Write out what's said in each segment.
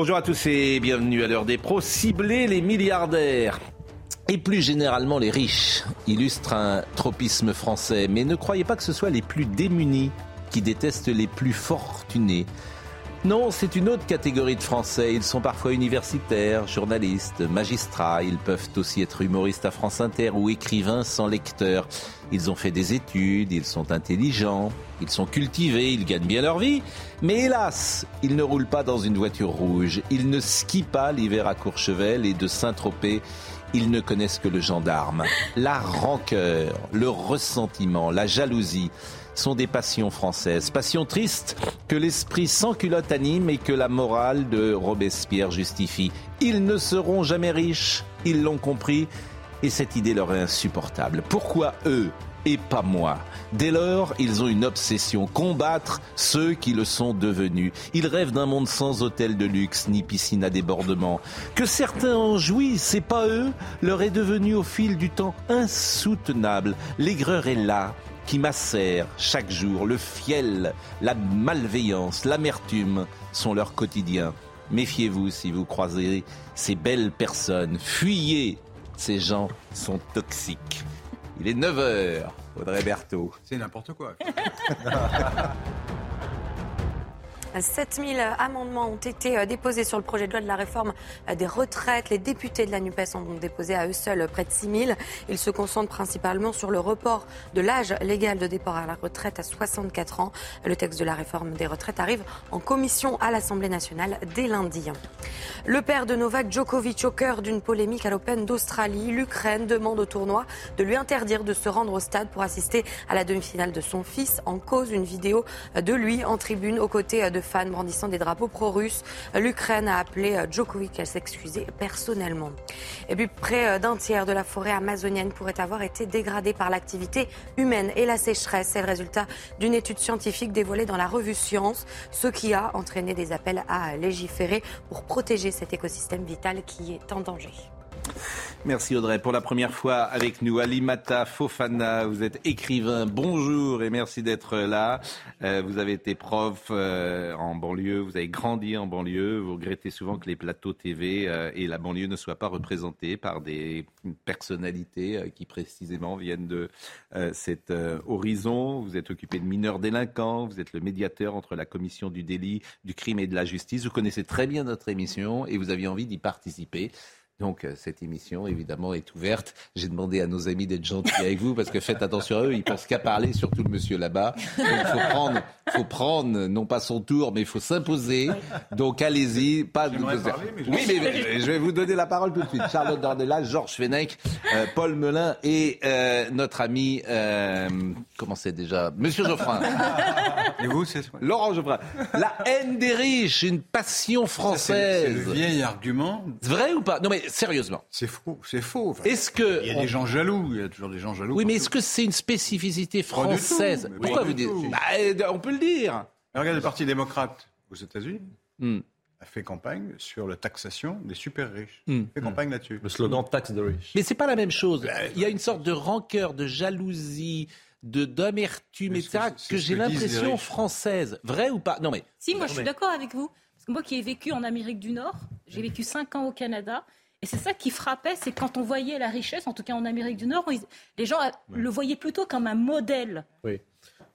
Bonjour à tous et bienvenue à l'heure des pros. Cibler les milliardaires et plus généralement les riches illustre un tropisme français. Mais ne croyez pas que ce soit les plus démunis qui détestent les plus fortunés. Non, c'est une autre catégorie de Français. Ils sont parfois universitaires, journalistes, magistrats. Ils peuvent aussi être humoristes à France Inter ou écrivains sans lecteur. Ils ont fait des études, ils sont intelligents, ils sont cultivés, ils gagnent bien leur vie. Mais hélas, ils ne roulent pas dans une voiture rouge. Ils ne skient pas l'hiver à Courchevel et de Saint-Tropez. Ils ne connaissent que le gendarme. La rancœur, le ressentiment, la jalousie sont des passions françaises. Passions tristes que l'esprit sans culotte anime et que la morale de Robespierre justifie. Ils ne seront jamais riches, ils l'ont compris, et cette idée leur est insupportable. Pourquoi eux et pas moi? Dès lors, ils ont une obsession, combattre ceux qui le sont devenus. Ils rêvent d'un monde sans hôtel de luxe ni piscine à débordement. Que certains en jouissent, c'est pas eux, leur est devenu au fil du temps insoutenable. L'aigreur est là, qui macèrent chaque jour. Le fiel, la malveillance, l'amertume sont leur quotidien. Méfiez-vous si vous croisez ces belles personnes. Fuyez, ces gens sont toxiques. Il est 9h, Audrey Berthaud. C'est n'importe quoi. 7000 amendements ont été euh, déposés sur le projet de loi de la réforme euh, des retraites. Les députés de la NUPES ont déposé à eux seuls près de 6000. Ils se concentrent principalement sur le report de l'âge légal de départ à la retraite à 64 ans. Le texte de la réforme des retraites arrive en commission à l'Assemblée nationale dès lundi. Le père de Novak Djokovic au cœur d'une polémique à l'Open d'Australie. L'Ukraine demande au tournoi de lui interdire de se rendre au stade pour assister à la demi-finale de son fils. En cause, une vidéo de lui en tribune aux côtés de fans brandissant des drapeaux pro-russes. L'Ukraine a appelé Djokovic à s'excuser personnellement. Et puis près d'un tiers de la forêt amazonienne pourrait avoir été dégradée par l'activité humaine et la sécheresse. C'est le résultat d'une étude scientifique dévoilée dans la revue Science, ce qui a entraîné des appels à légiférer pour protéger cet écosystème vital qui est en danger. Merci Audrey. Pour la première fois avec nous, Alimata Fofana, vous êtes écrivain. Bonjour et merci d'être là. Euh, vous avez été prof euh, en banlieue, vous avez grandi en banlieue. Vous regrettez souvent que les plateaux TV euh, et la banlieue ne soient pas représentés par des personnalités qui précisément viennent de cet horizon. Vous êtes occupé de mineurs délinquants, vous êtes le médiateur entre la commission du délit, du crime et de la justice. Vous connaissez très bien notre émission et vous aviez envie d'y participer. Donc euh, cette émission, évidemment, est ouverte. J'ai demandé à nos amis d'être gentils avec vous parce que faites attention à eux, ils pensent qu'à parler, surtout le monsieur là-bas. Donc il faut prendre, faut prendre, non pas son tour, mais il faut s'imposer. Donc allez-y. Pas de... Parler, mais je- Oui, mais, je vais vous donner la parole tout de suite. Charlotte Dornelas, Georges Fenech, euh, Paul Melun et euh, notre ami, euh, comment c'est déjà? Monsieur Geoffrin. Et vous, c'est Laurent Geoffrin. La haine des riches, une passion c'est française. le vieil argument. Vrai ou pas? Non mais sérieusement. C'est faux. C'est faux. Enfin, Est-ce que il y a des gens jaloux. Il y a toujours des gens jaloux. oui, mais est-ce que c'est une spécificité française tout, Pourquoi vous dites. Bah, euh, On peut le dire. Mais Regardez le Parti démocrate aux États-Unis Hmm. a fait campagne sur la taxation des super riches. Hmm. fait campagne là-dessus. Le slogan taxe de riches. Mais c'est pas la même chose. Il y a une sorte de rancœur, de jalousie, de d'amertume, etc. que j'ai que les l'impression française. Vrai ou pas? Non mais Si, moi je suis mais- d'accord avec vous. Parce que moi qui ai vécu en Amérique du Nord, j'ai vécu 5 ans au Canada. Et c'est ça qui frappait, c'est quand on voyait la richesse, en tout cas en Amérique du Nord, ils- les gens euh, le voyaient plutôt comme un modèle Oui.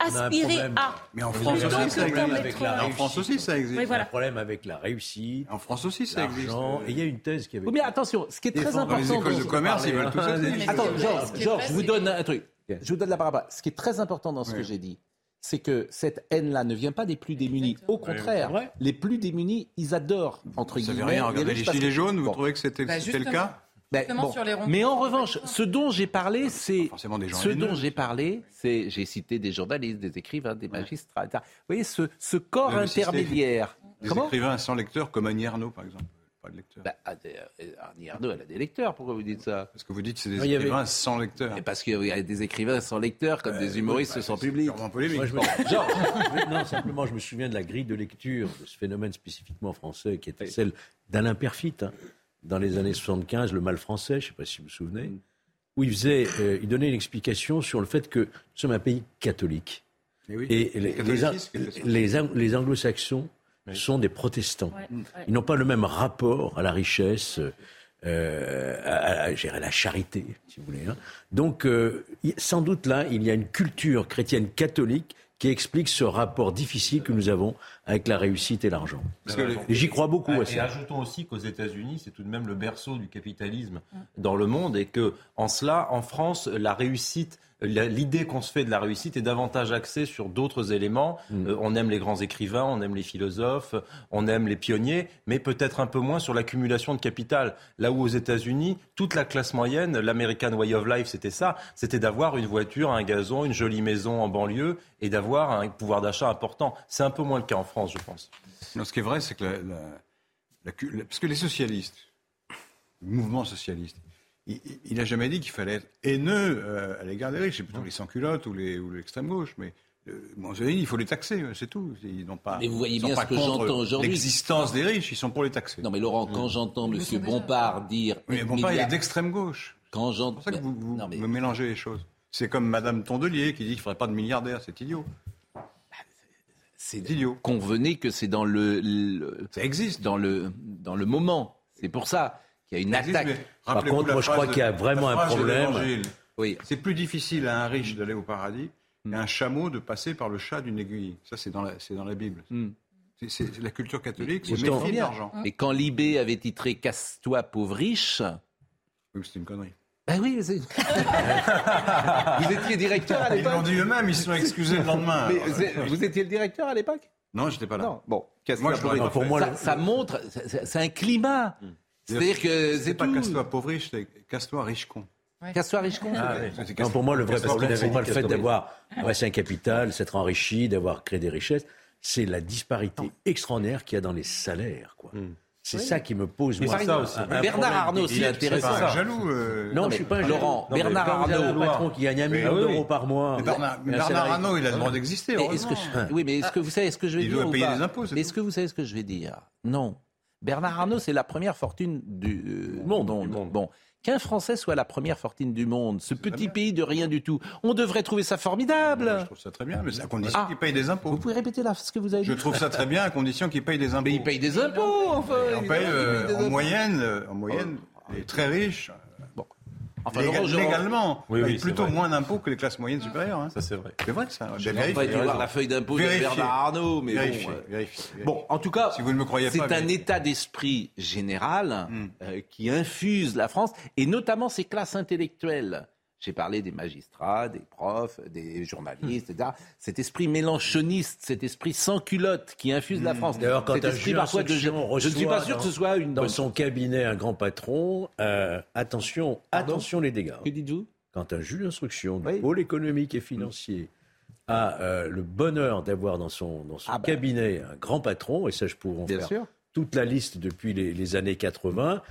On a un aspiré problème. à. Mais en France aussi, ça existe. la En France aussi, ça existe. Oui, On a voilà. un problème avec la réussite, En France aussi, ça existe. Et il y a une thèse qui avait. Oui, mais attention, ce qui est très Défendre Dans les important. écoles de commerce, ils veulent hein. riches. Attends, Georges, je vous donne un truc. Je vous donne la parole. Ce qui est très important dans ce que j'ai dit, c'est que cette haine-là ne vient pas des plus démunis. Au contraire, les plus démunis, ils adorent, entre Vous savez guillemets, rien, regardez riches les gilets jaunes, vous Bon. trouvez que c'était Bah, le cas Ben, Justement, bon. sur les ronds. Mais en revanche, ce dont j'ai parlé, c'est forcément des gens ce dont j'ai parlé, c'est j'ai cité des journalistes, des écrivains, des magistrats. etc. Vous voyez ce, ce corps Vous intermédiaire. Des Comment écrivains sans lecteur, comme Annie Arnaud, par exemple. Pas de lecteur. bah, Annie Annie Ernaux, elle a des lecteurs. Pourquoi vous dites ça? Parce que vous dites que c'est des avait- écrivains sans lecteur. Et Parce qu'il y a des écrivains sans lecteurs, comme des humoristes sans public. Polémique. Moi, je me- Genre, non, simplement, je me souviens de la grille de lecture de ce phénomène spécifiquement français qui était celle d'Alain Perfit hein, dans les années 75, le mal français, je ne sais pas si vous vous souvenez, où il faisait, euh, il donnait une explication sur le fait que nous sommes un pays catholique oui. et les anglo-saxons sont des protestants. Ouais, ouais. Ils n'ont pas le même rapport à la richesse, euh, à, à- à- je dirais, à la charité, si vous voulez. hein. Donc, euh, sans doute là, il y a une culture chrétienne catholique qui explique ce rapport difficile que nous avons avec la réussite et l'argent. Et j'y crois beaucoup à Et ça. ajoutons aussi qu'aux États-Unis, c'est tout de même le berceau du capitalisme dans le monde et que, en cela, en France, la réussite, l'idée qu'on se fait de la réussite est davantage axée sur d'autres éléments. Euh, on aime les grands écrivains, on aime les philosophes, on aime les pionniers, mais peut-être un peu moins sur l'accumulation de capital. Là où aux États-Unis, toute la classe moyenne, l'American Way of Life, c'était ça, c'était d'avoir une voiture, un gazon, une jolie maison en banlieue et d'avoir un pouvoir d'achat important. C'est un peu moins le cas en France, je pense. Non, ce qui est vrai, c'est que la, la- la cu- la- parce que les socialistes, le mouvement socialiste, il- n'a jamais dit qu'il fallait être haineux euh, à l'égard des riches. C'est plutôt les sans-culottes ou les- ou l'extrême gauche. Mais euh, bon, je dis, il faut les taxer, euh, c'est tout. Ils n'ont pas. Mais vous voyez bien ce que j'entends aujourd'hui. L'existence des riches, ils sont pour les taxer. Non mais Laurent, quand j'entends Monsieur Bompard dire Oui, mais bon, pas, il est d'extrême gauche. quand C'est j'entends pour ça que vous, vous- Non, mais- mélangez les choses. C'est comme Madame Tondelier qui dit qu'il ne faudrait pas de milliardaires. C'est idiot. C'est. Convenez que c'est dans le, le- Ça existe. dans le dans le moment. C'est pour ça qu'il y a une Ça attaque. Par contre, moi, je crois qu'il y a vraiment un problème. Oui. C'est plus difficile à un riche d'aller au paradis qu'à un chameau de passer par le chat d'une aiguille. Ça, c'est dans la, c'est dans la Bible. Hmm. C'est, la culture catholique, c'est l'argent. Mais quand Libé avait titré Casse-toi pauvre riche. Oui, c'est une connerie. Ben oui, vous étiez directeur à Ils l'ont l'époque. dit eux-mêmes, ils se sont excusés le lendemain. Mais vous étiez le directeur à l'époque? Non, j'étais pas là. Non. Bon, casse-toi Moi, je pas pour moi, ça, le- ça montre, c'est c'est un climat. C'est-à-dire que C'est c'est pas tout. casse-toi pauvre riche, c'est casse-toi riche con. Casse-toi riche con. Ah, Non, pour moi, le vrai problème, c'est pas le fait d'avoir un capital, s'être enrichi, d'avoir créé des richesses. C'est la disparité extraordinaire qu'il y a dans les salaires. quoi. C'est ça qui me pose moi, ça aussi. un Bernard Arnault, c'est intéressant. Pas ça. jaloux. euh, Non, Non, je suis pas un Laurent. Non, Bernard Arnault. un patron qui gagne un million oui, d'euros par mois. Mais Bernard, mais Arnault, il a le droit d'exister. Je- Oui, mais est-ce que vous savez ce que je vais Il dire doit ou payer des impôts, c'est Mais Est-ce que vous savez ce que je vais dire? Non. Bernard Arnault, c'est la première fortune du euh, monde. du monde. Bon. Qu'un Français soit la première fortune du monde, ce petit pays de rien du tout, on devrait trouver ça formidable. Je trouve ça très bien, mais c'est à condition Ah. qu'il paye des impôts. Vous pouvez répéter là ce que vous avez dit Je trouve ça très bien à condition qu'il paye des impôts. Mais il paye des impôts, enfin. On paye évidemment, euh, il paye des en impôts. moyenne, euh, en moyenne, les très riches, Enfin, légal- légalement, Oui, oui, plutôt vrai. moins d'impôts que les classes moyennes supérieures. hein. Ça, c'est vrai. C'est vrai ça. Je n'ai pas été voir la feuille d'impôt de. Bernard Arnault, mais Vérifiez, bon. euh, vérifiez, vérifiez. Bon, en tout cas, Si vous ne me croyez c'est pas, un état d'esprit général Hmm. euh, qui infuse la France, et notamment ses classes intellectuelles. J'ai parlé des magistrats, des profs, des journalistes, etc. Cet esprit mélanchoniste, cet esprit sans culotte qui infuse la France. D'ailleurs, quand cet un esprit juge parfois de je, ne suis pas reçoit sûr que dans- ce soit une Dans son cabinet, un grand patron, euh, attention, Pardon attention les dégâts. Que dites-vous? Quand un juge d'instruction du Oui. pôle économique et financier a euh, le bonheur d'avoir dans son, dans son Ah bah. cabinet un grand patron, et ça je pourrais en Bien faire sûr. toute la liste depuis les, les années 80,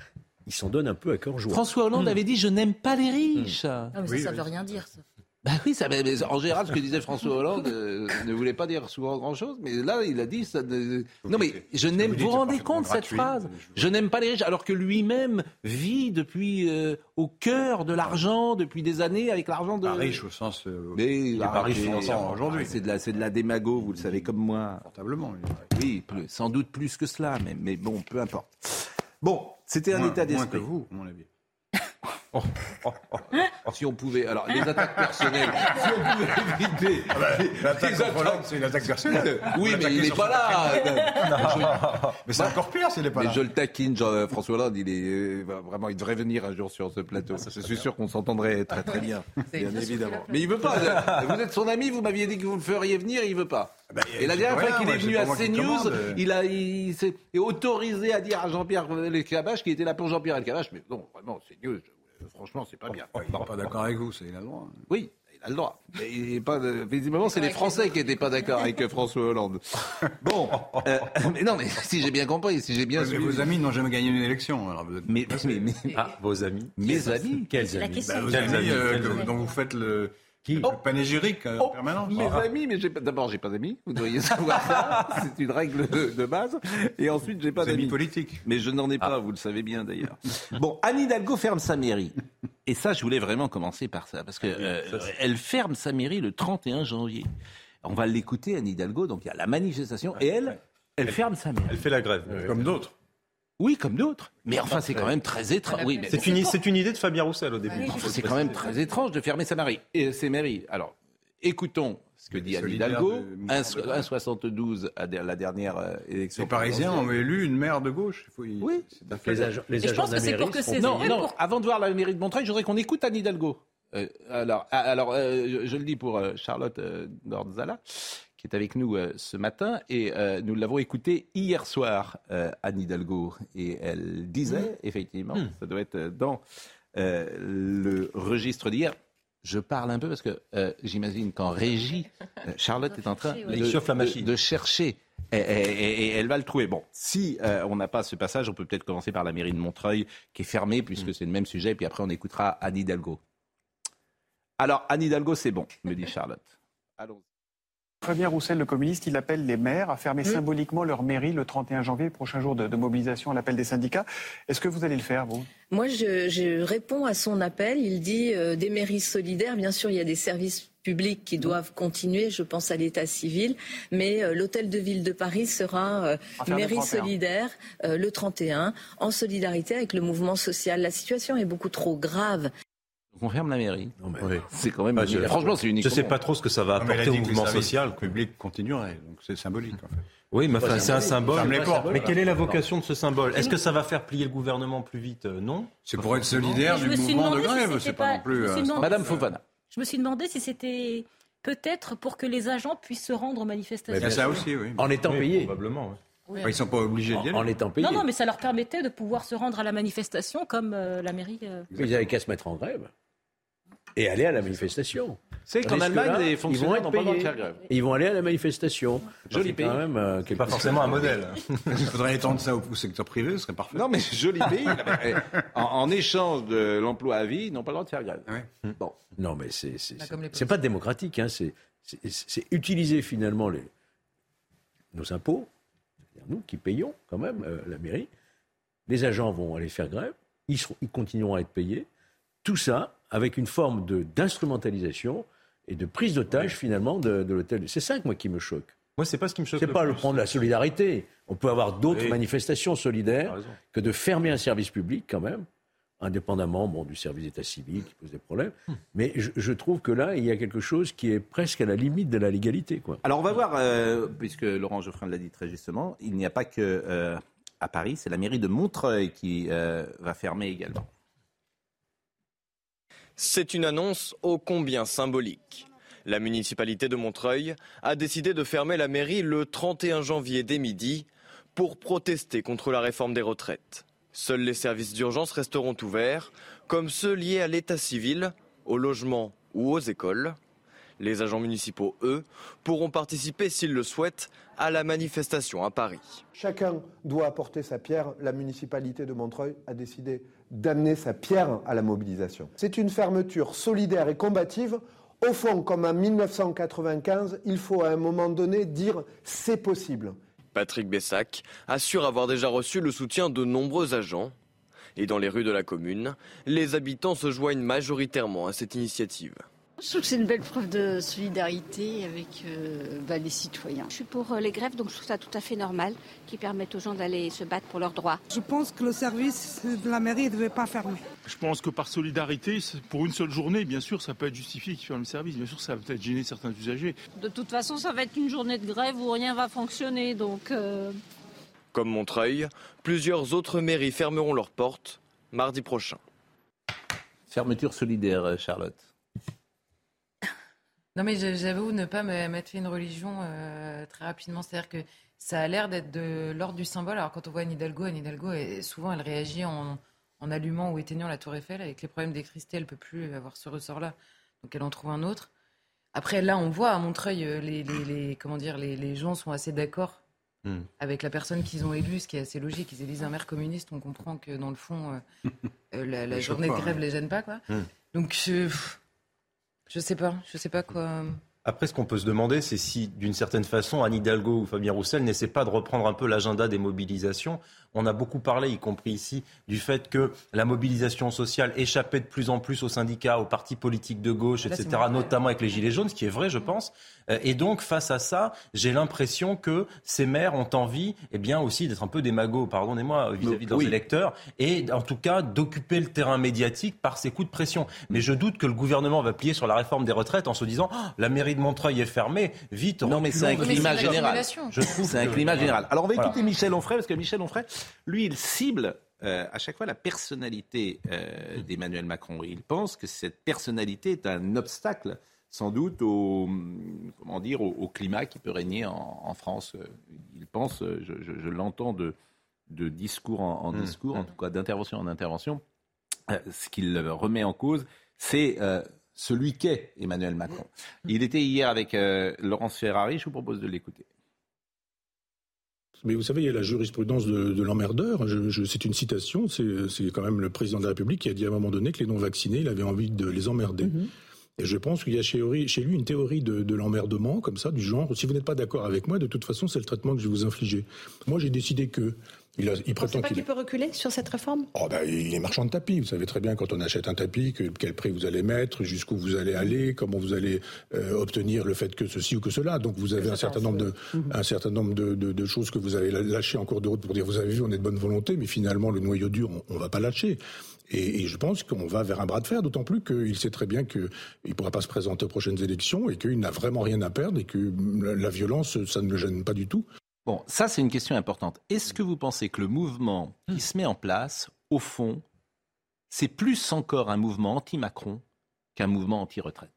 il s'en donne un peu à cœur joie. François Hollande avait dit je n'aime pas les riches. Ah, mais Oui, ça, oui. veut rien dire, ça. Bah oui, ça, mais- mais en général, ce que disait François Hollande euh, ne voulait pas dire souvent grand-chose, mais là, il a dit ça. ne- Non, mais je n'aime. vous Vous rendez compte cette gratuit. phrase Je- n'aime pas les riches, alors que lui-même vit depuis euh, au cœur de l'argent depuis des années avec l'argent de. Pas riche au sens. euh, Mais il est pas riche financièrement aujourd'hui. C'est de la, c'est de la démago, vous le savez comme moi. Portablement. Oui, plus- sans doute plus que cela, mais, mais bon, peu importe. Bon, c'était un état Moins que d'esprit. vous, à mon avis. Oh, oh, oh, si on pouvait, alors les attaques personnelles, si on pouvait éviter. Ah bah, L'attaque contre Hollande, c'est une attaque personnelle. Oui, mais il n'est pas là. Mais c'est encore pire s'il n'est pas Mais là. je le taquine, Jean- François Hollande, il est euh, vraiment, il devrait venir un jour sur ce plateau. Je suis sûr qu'on s'entendrait très très bien, bien évidemment. Mais il veut pas. Vous êtes son ami, vous m'aviez dit que vous le feriez venir, il veut pas. Bah, Et la dernière fois qu'il est venu à CNews, il a, il s'est autorisé à dire à Jean-Pierre Elkabbach qu'il était là pour Jean-Pierre Elkabbach, mais non, vraiment, CNews, euh, franchement, c'est pas bien. Oh, il n'est pas d'accord avec vous, c'est il a le droit. Oui, il a le droit. Mais il est pas de- Visiblement, c'est les Français qui n'étaient pas d'accord avec euh, François Hollande. Bon, euh, mais non, mais si j'ai bien compris, si j'ai bien Mais suivi. vos amis n'ont jamais gagné une élection. Alors vous êtes... Mais, mais, mais- Ah, vos amis. mes amis Quels amis question. Bah, vos Quels amis euh, amis dont vous faites le, Qui le panégyrique euh, en permanence. Mes amis, mais j'ai pas- d'abord j'ai pas d'amis, vous devriez savoir ça, c'est une règle de, de base. Et ensuite j'ai pas d'amis. politiques. Mais je n'en ai pas, vous le savez bien d'ailleurs. Bon, Anne Hidalgo ferme sa mairie. Et ça, je voulais vraiment commencer par ça, parce que euh, elle ferme sa mairie le 31 janvier. On va l'écouter, Anne Hidalgo. Donc il y a la manifestation et elle, elle ferme sa mairie. Elle fait la grève. Comme d'autres. Oui, comme d'autres. Mais enfin, c'est quand même très étrange. Oui, mais C'est une, idée de Fabien Roussel au début. Enfin, c'est quand même très étrange de fermer sa mairie. Et ses mairies. Alors, écoutons ce que dit Anne Hidalgo. de mouvement 1,72 à la dernière euh, élection. Les Parisiens ont élu une maire de gauche. Il faut y- Oui. c'est un Les fait. agents, les je pense de que c'est pour mairie que ces- Non, Oui, non. pour- Avant de voir la mairie de Montreuil, je voudrais qu'on écoute Anne Hidalgo. Euh, alors, ah, alors euh, je, je le dis pour euh, Charlotte euh, Nordzala, qui est avec nous euh, ce matin, et euh, nous l'avons écoutée hier soir, euh, Anne Hidalgo, et elle disait, effectivement, ça doit être dans le registre d'hier. Je parle un peu parce que j'imagine qu'en régie, Charlotte est en train de, chercher. Et, et- et- et elle va le trouver. Bon, si euh, on n'a pas ce passage, on peut peut-être commencer par la mairie de Montreuil, qui est fermée, puisque c'est le même sujet, et puis après on écoutera Anne Hidalgo. Alors, Anne Hidalgo, c'est bon, me dit Charlotte. Allons. Fabien Roussel, le communiste, il appelle les maires à fermer symboliquement leur mairie le 31 janvier, prochain jour de, de mobilisation à l'appel des syndicats. Est-ce que vous allez le faire, vous? Moi, je, je réponds à son appel. Il dit euh, des mairies solidaires. Bien sûr, il y a des services publics qui doivent continuer. Je pense à l'état civil. Mais euh, l'hôtel de ville de Paris sera euh, mairie 31. solidaire euh, le 31, en solidarité avec le mouvement social. La situation est beaucoup trop grave. On ferme la mairie. Mais-. C'est quand même. Ah, je- franchement, c'est unique. Je sais pas trop ce que ça va mais apporter au dit mouvement social. publics continueraient. Donc c'est symbolique, en fait. Oui, mais enfin, c'est un symbole. Mais quelle est la vocation de ce symbole? Est-ce que ça va faire plier le gouvernement plus vite? Euh, Non. C'est pour être solidaire Je du me suis mouvement de demandé si grève. c'était C'est pas pas- non plus. euh, Madame Fofana. Je me suis demandé si c'était peut-être pour que les agents puissent se rendre aux manifestations. a ça aussi, oui. En étant Oui, payé. Probablement. oui. Enfin, Ils sont pas obligés d'y En, en aller. étant payé. Non, non, mais ça leur permettait de pouvoir se rendre à la manifestation comme euh, la mairie. euh, Ils n'avaient qu'à se mettre en grève et aller à la manifestation. C'est qu'en Allemagne, les ils vont fonctionnaires être n'ont pas le droit de payés. faire grève. Ils vont aller à la manifestation. Joli C'est pays. quand même euh, pas forcément un modèle. Il faudrait étendre ça au, au secteur privé, ce serait parfait. Non, mais joli pays. En, en échange de l'emploi à vie, ils n'ont pas le droit de faire grève. Ouais. Bon. Non, mais c'est c'est Bah, pas démocratique. Hein. C'est c'est- c'est utiliser finalement les, nos impôts, c'est-à-dire nous qui payons quand même euh, la mairie. Les agents vont aller faire grève, ils, seront- ils continueront à être payés. Tout ça avec une forme de d'instrumentalisation et de prise d'otage finalement de, de l'hôtel. C'est ça que moi qui me choque. Moi, c'est pas ce qui me choque. C'est le pas le prendre la solidarité. On peut avoir d'autres Oui. manifestations solidaires que de fermer un service public quand même, indépendamment bon, du service d'état civil qui pose des problèmes. Hmm. Mais je, je trouve que là, il y a quelque chose qui est presque à la limite de la légalité. Quoi. Alors on va voir, euh, puisque Laurent Geoffrin l'a dit très justement, il n'y a pas que euh, à Paris, c'est la mairie de Montreuil qui euh, va fermer également. C'est une annonce ô combien symbolique. La municipalité de Montreuil a décidé de fermer la mairie le 31 janvier dès midi pour protester contre la réforme des retraites. Seuls les services d'urgence resteront ouverts, comme ceux liés à l'état civil, au logement ou aux écoles. Les agents municipaux, eux, pourront participer, s'ils le souhaitent, à la manifestation à Paris. Chacun doit apporter sa pierre. La municipalité de Montreuil a décidé d'amener sa pierre à la mobilisation. C'est une fermeture solidaire et combative. Au fond, comme en 1995, il faut à un moment donné dire c'est possible. Patrick Bessac assure avoir déjà reçu le soutien de nombreux agents. Et dans les rues de la commune, les habitants se joignent majoritairement à cette initiative. Je trouve que c'est une belle preuve de solidarité avec euh, bah, les citoyens. Je suis pour euh, les grèves, donc je trouve ça tout à fait normal, qui permettent aux gens d'aller se battre pour leurs droits. Je pense que le service de la mairie ne devait pas fermer. Je pense que par solidarité, pour une seule journée, bien sûr, ça peut être justifié qu'ils ferment le service. Bien sûr, ça va peut-être gêner certains usagers. De toute façon, ça va être une journée de grève où rien va fonctionner, donc... Euh, Comme Montreuil, plusieurs autres mairies fermeront leurs portes mardi prochain. Fermeture solidaire, Charlotte. Non, mais j'avoue ne pas mettre fait une religion euh, très rapidement. C'est-à-dire que ça a l'air d'être de l'ordre du symbole. Alors, quand on voit Anne Hidalgo, Anne Hidalgo, souvent, elle réagit en, allumant ou éteignant la tour Eiffel. Avec les problèmes d'électricité, elle ne peut plus avoir ce ressort-là. Donc, elle en trouve un autre. Après, là, on voit à Montreuil, euh, les, les, comment dire, les, gens sont assez d'accord hmm. avec la personne qu'ils ont élue, ce qui est assez logique. Ils élisent un maire communiste. On comprend que, dans le fond, euh, la, journée de grève ne les gêne pas. Quoi. Hmm. Donc, je je sais pas, je sais pas quoi. Après, ce qu'on peut se demander, c'est si, d'une certaine façon, Anne Hidalgo ou Fabien Roussel n'essaient pas de reprendre un peu l'agenda des mobilisations. On a beaucoup parlé, y compris ici, du fait que la mobilisation sociale échappait de plus en plus aux syndicats, aux partis politiques de gauche, etc., notamment avec les Gilets jaunes, ce qui est vrai, je pense. Euh, et donc, face à ça, j'ai l'impression que ces maires ont envie, eh bien, aussi d'être un peu démagos, pardonnez-moi, vis-à-vis de leurs électeurs, et en tout cas d'occuper le terrain médiatique par ces coups de pression. Mais je doute que le gouvernement va plier sur la réforme des retraites en se disant oh, la mairie de Montreuil est fermée, vite. Non, mais c'est un climat général. Je trouve c'est un climat général. Alors, on va écouter Michel Onfray, parce que Michel Onfray, lui, il cible euh, à chaque fois la personnalité euh, d'Emmanuel Macron. Il pense que cette personnalité est un obstacle sans doute au, comment dire, au, climat qui peut régner en, France. Il pense, je, l'entends de, de, discours en, mmh. discours, en mmh. tout cas d'intervention en intervention, euh, ce qu'il remet en cause, c'est euh, celui qu'est Emmanuel Macron. Il était hier avec euh, Laurence Ferrari, je vous propose de l'écouter. Mais vous savez, il y a la jurisprudence de, l'emmerdeur. c'est une citation. C'est, quand même le président de la République qui a dit à un moment donné que les non-vaccinés, il avait envie de les emmerder. Mmh. Et je pense qu'il y a chez, lui une théorie de, l'emmerdement, comme ça, du genre, si vous n'êtes pas d'accord avec moi, de toute façon, c'est le traitement que je vais vous infliger. Moi, j'ai décidé que il, a, il prétend pas qu'il peut reculer sur cette réforme? Oh ben, Il est marchand de tapis. Vous savez très bien quand on achète un tapis, quel prix vous allez mettre, jusqu'où vous allez aller, comment vous allez euh, obtenir le fait que ceci ou que cela. Donc vous avez un certain, nombre de, mhm. un certain nombre de, choses que vous avez lâchées en cours de route pour dire vous avez vu, on est de bonne volonté, mais finalement le noyau dur, on ne va pas lâcher. Et, je pense qu'on va vers un bras de fer, d'autant plus qu'il sait très bien qu'il ne pourra pas se présenter aux prochaines élections et qu'il n'a vraiment rien à perdre et que la violence, ça ne le gêne pas du tout. Bon, ça c'est une question importante. Est-ce que vous pensez que le mouvement qui se met en place, au fond, c'est plus encore un mouvement anti-Macron qu'un mouvement anti-retraite?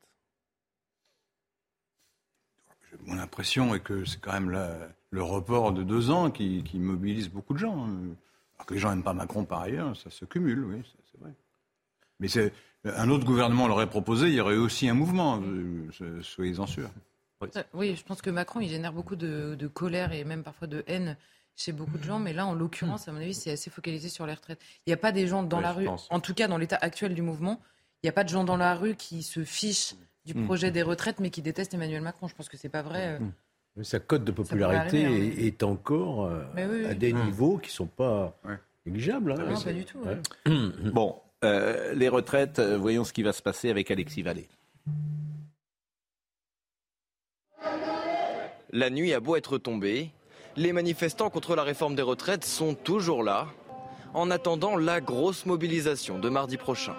Mon impression est que c'est quand même le report de deux ans qui, qui mobilise beaucoup de gens. Alors que les gens n'aiment pas Macron par ailleurs, ça se cumule, oui, c'est vrai. Mais c'est, un autre gouvernement l'aurait proposé, il y aurait aussi un mouvement, euh, soyez-en sûrs. Oui. je pense que Macron, il génère beaucoup de, colère et même parfois de haine chez beaucoup de gens, mais là, en l'occurrence, à mon avis, c'est assez focalisé sur les retraites. Il n'y a pas des gens dans la rue, en tout cas dans l'état actuel du mouvement, il n'y a pas de gens dans la rue qui se fichent du mmh. projet des retraites, mais qui détestent Emmanuel Macron. Je pense que c'est pas vrai. Euh. Mmh. Sa cote de popularité hein. est, encore euh, à des mmh. niveaux qui ne sont pas négligeables. Hein. non, pas du tout. bon, euh, les retraites, voyons ce qui va se passer avec Alexis Vallée. La nuit a beau être tombée, les manifestants contre la réforme des retraites sont toujours là, en attendant la grosse mobilisation de mardi prochain.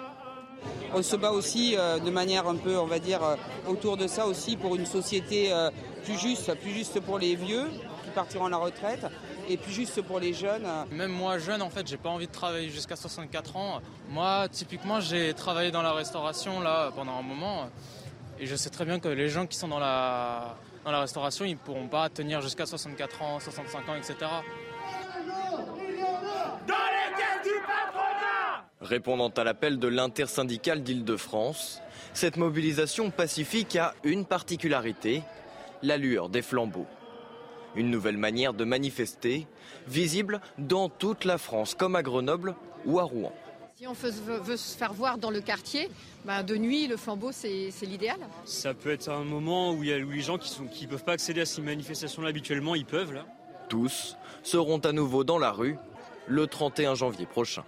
On se bat aussi de manière un peu, on va dire, autour de ça aussi pour une société plus juste, plus juste pour les vieux qui partiront à la retraite et plus juste pour les jeunes. Même moi jeune en fait j'ai pas envie de travailler jusqu'à 64 ans. Moi typiquement j'ai travaillé dans la restauration là pendant un moment et je sais très bien que les gens qui sont dans la, dans la restauration ils pourront pas tenir jusqu'à 64 ans, 65 ans, etc. Répondant à l'appel de l'intersyndicale d'Île-de-France, cette mobilisation pacifique a une particularité, la lueur des flambeaux. Une nouvelle manière de manifester, visible dans toute la France, comme à Grenoble ou à Rouen. Si on veut, se faire voir dans le quartier, bah, de nuit, le flambeau, c'est l'idéal. Ça peut être un moment où, il y a, les gens qui ne peuvent pas accéder à ces manifestations-là habituellement, ils peuvent. Là. Tous seront à nouveau dans la rue le 31 janvier prochain.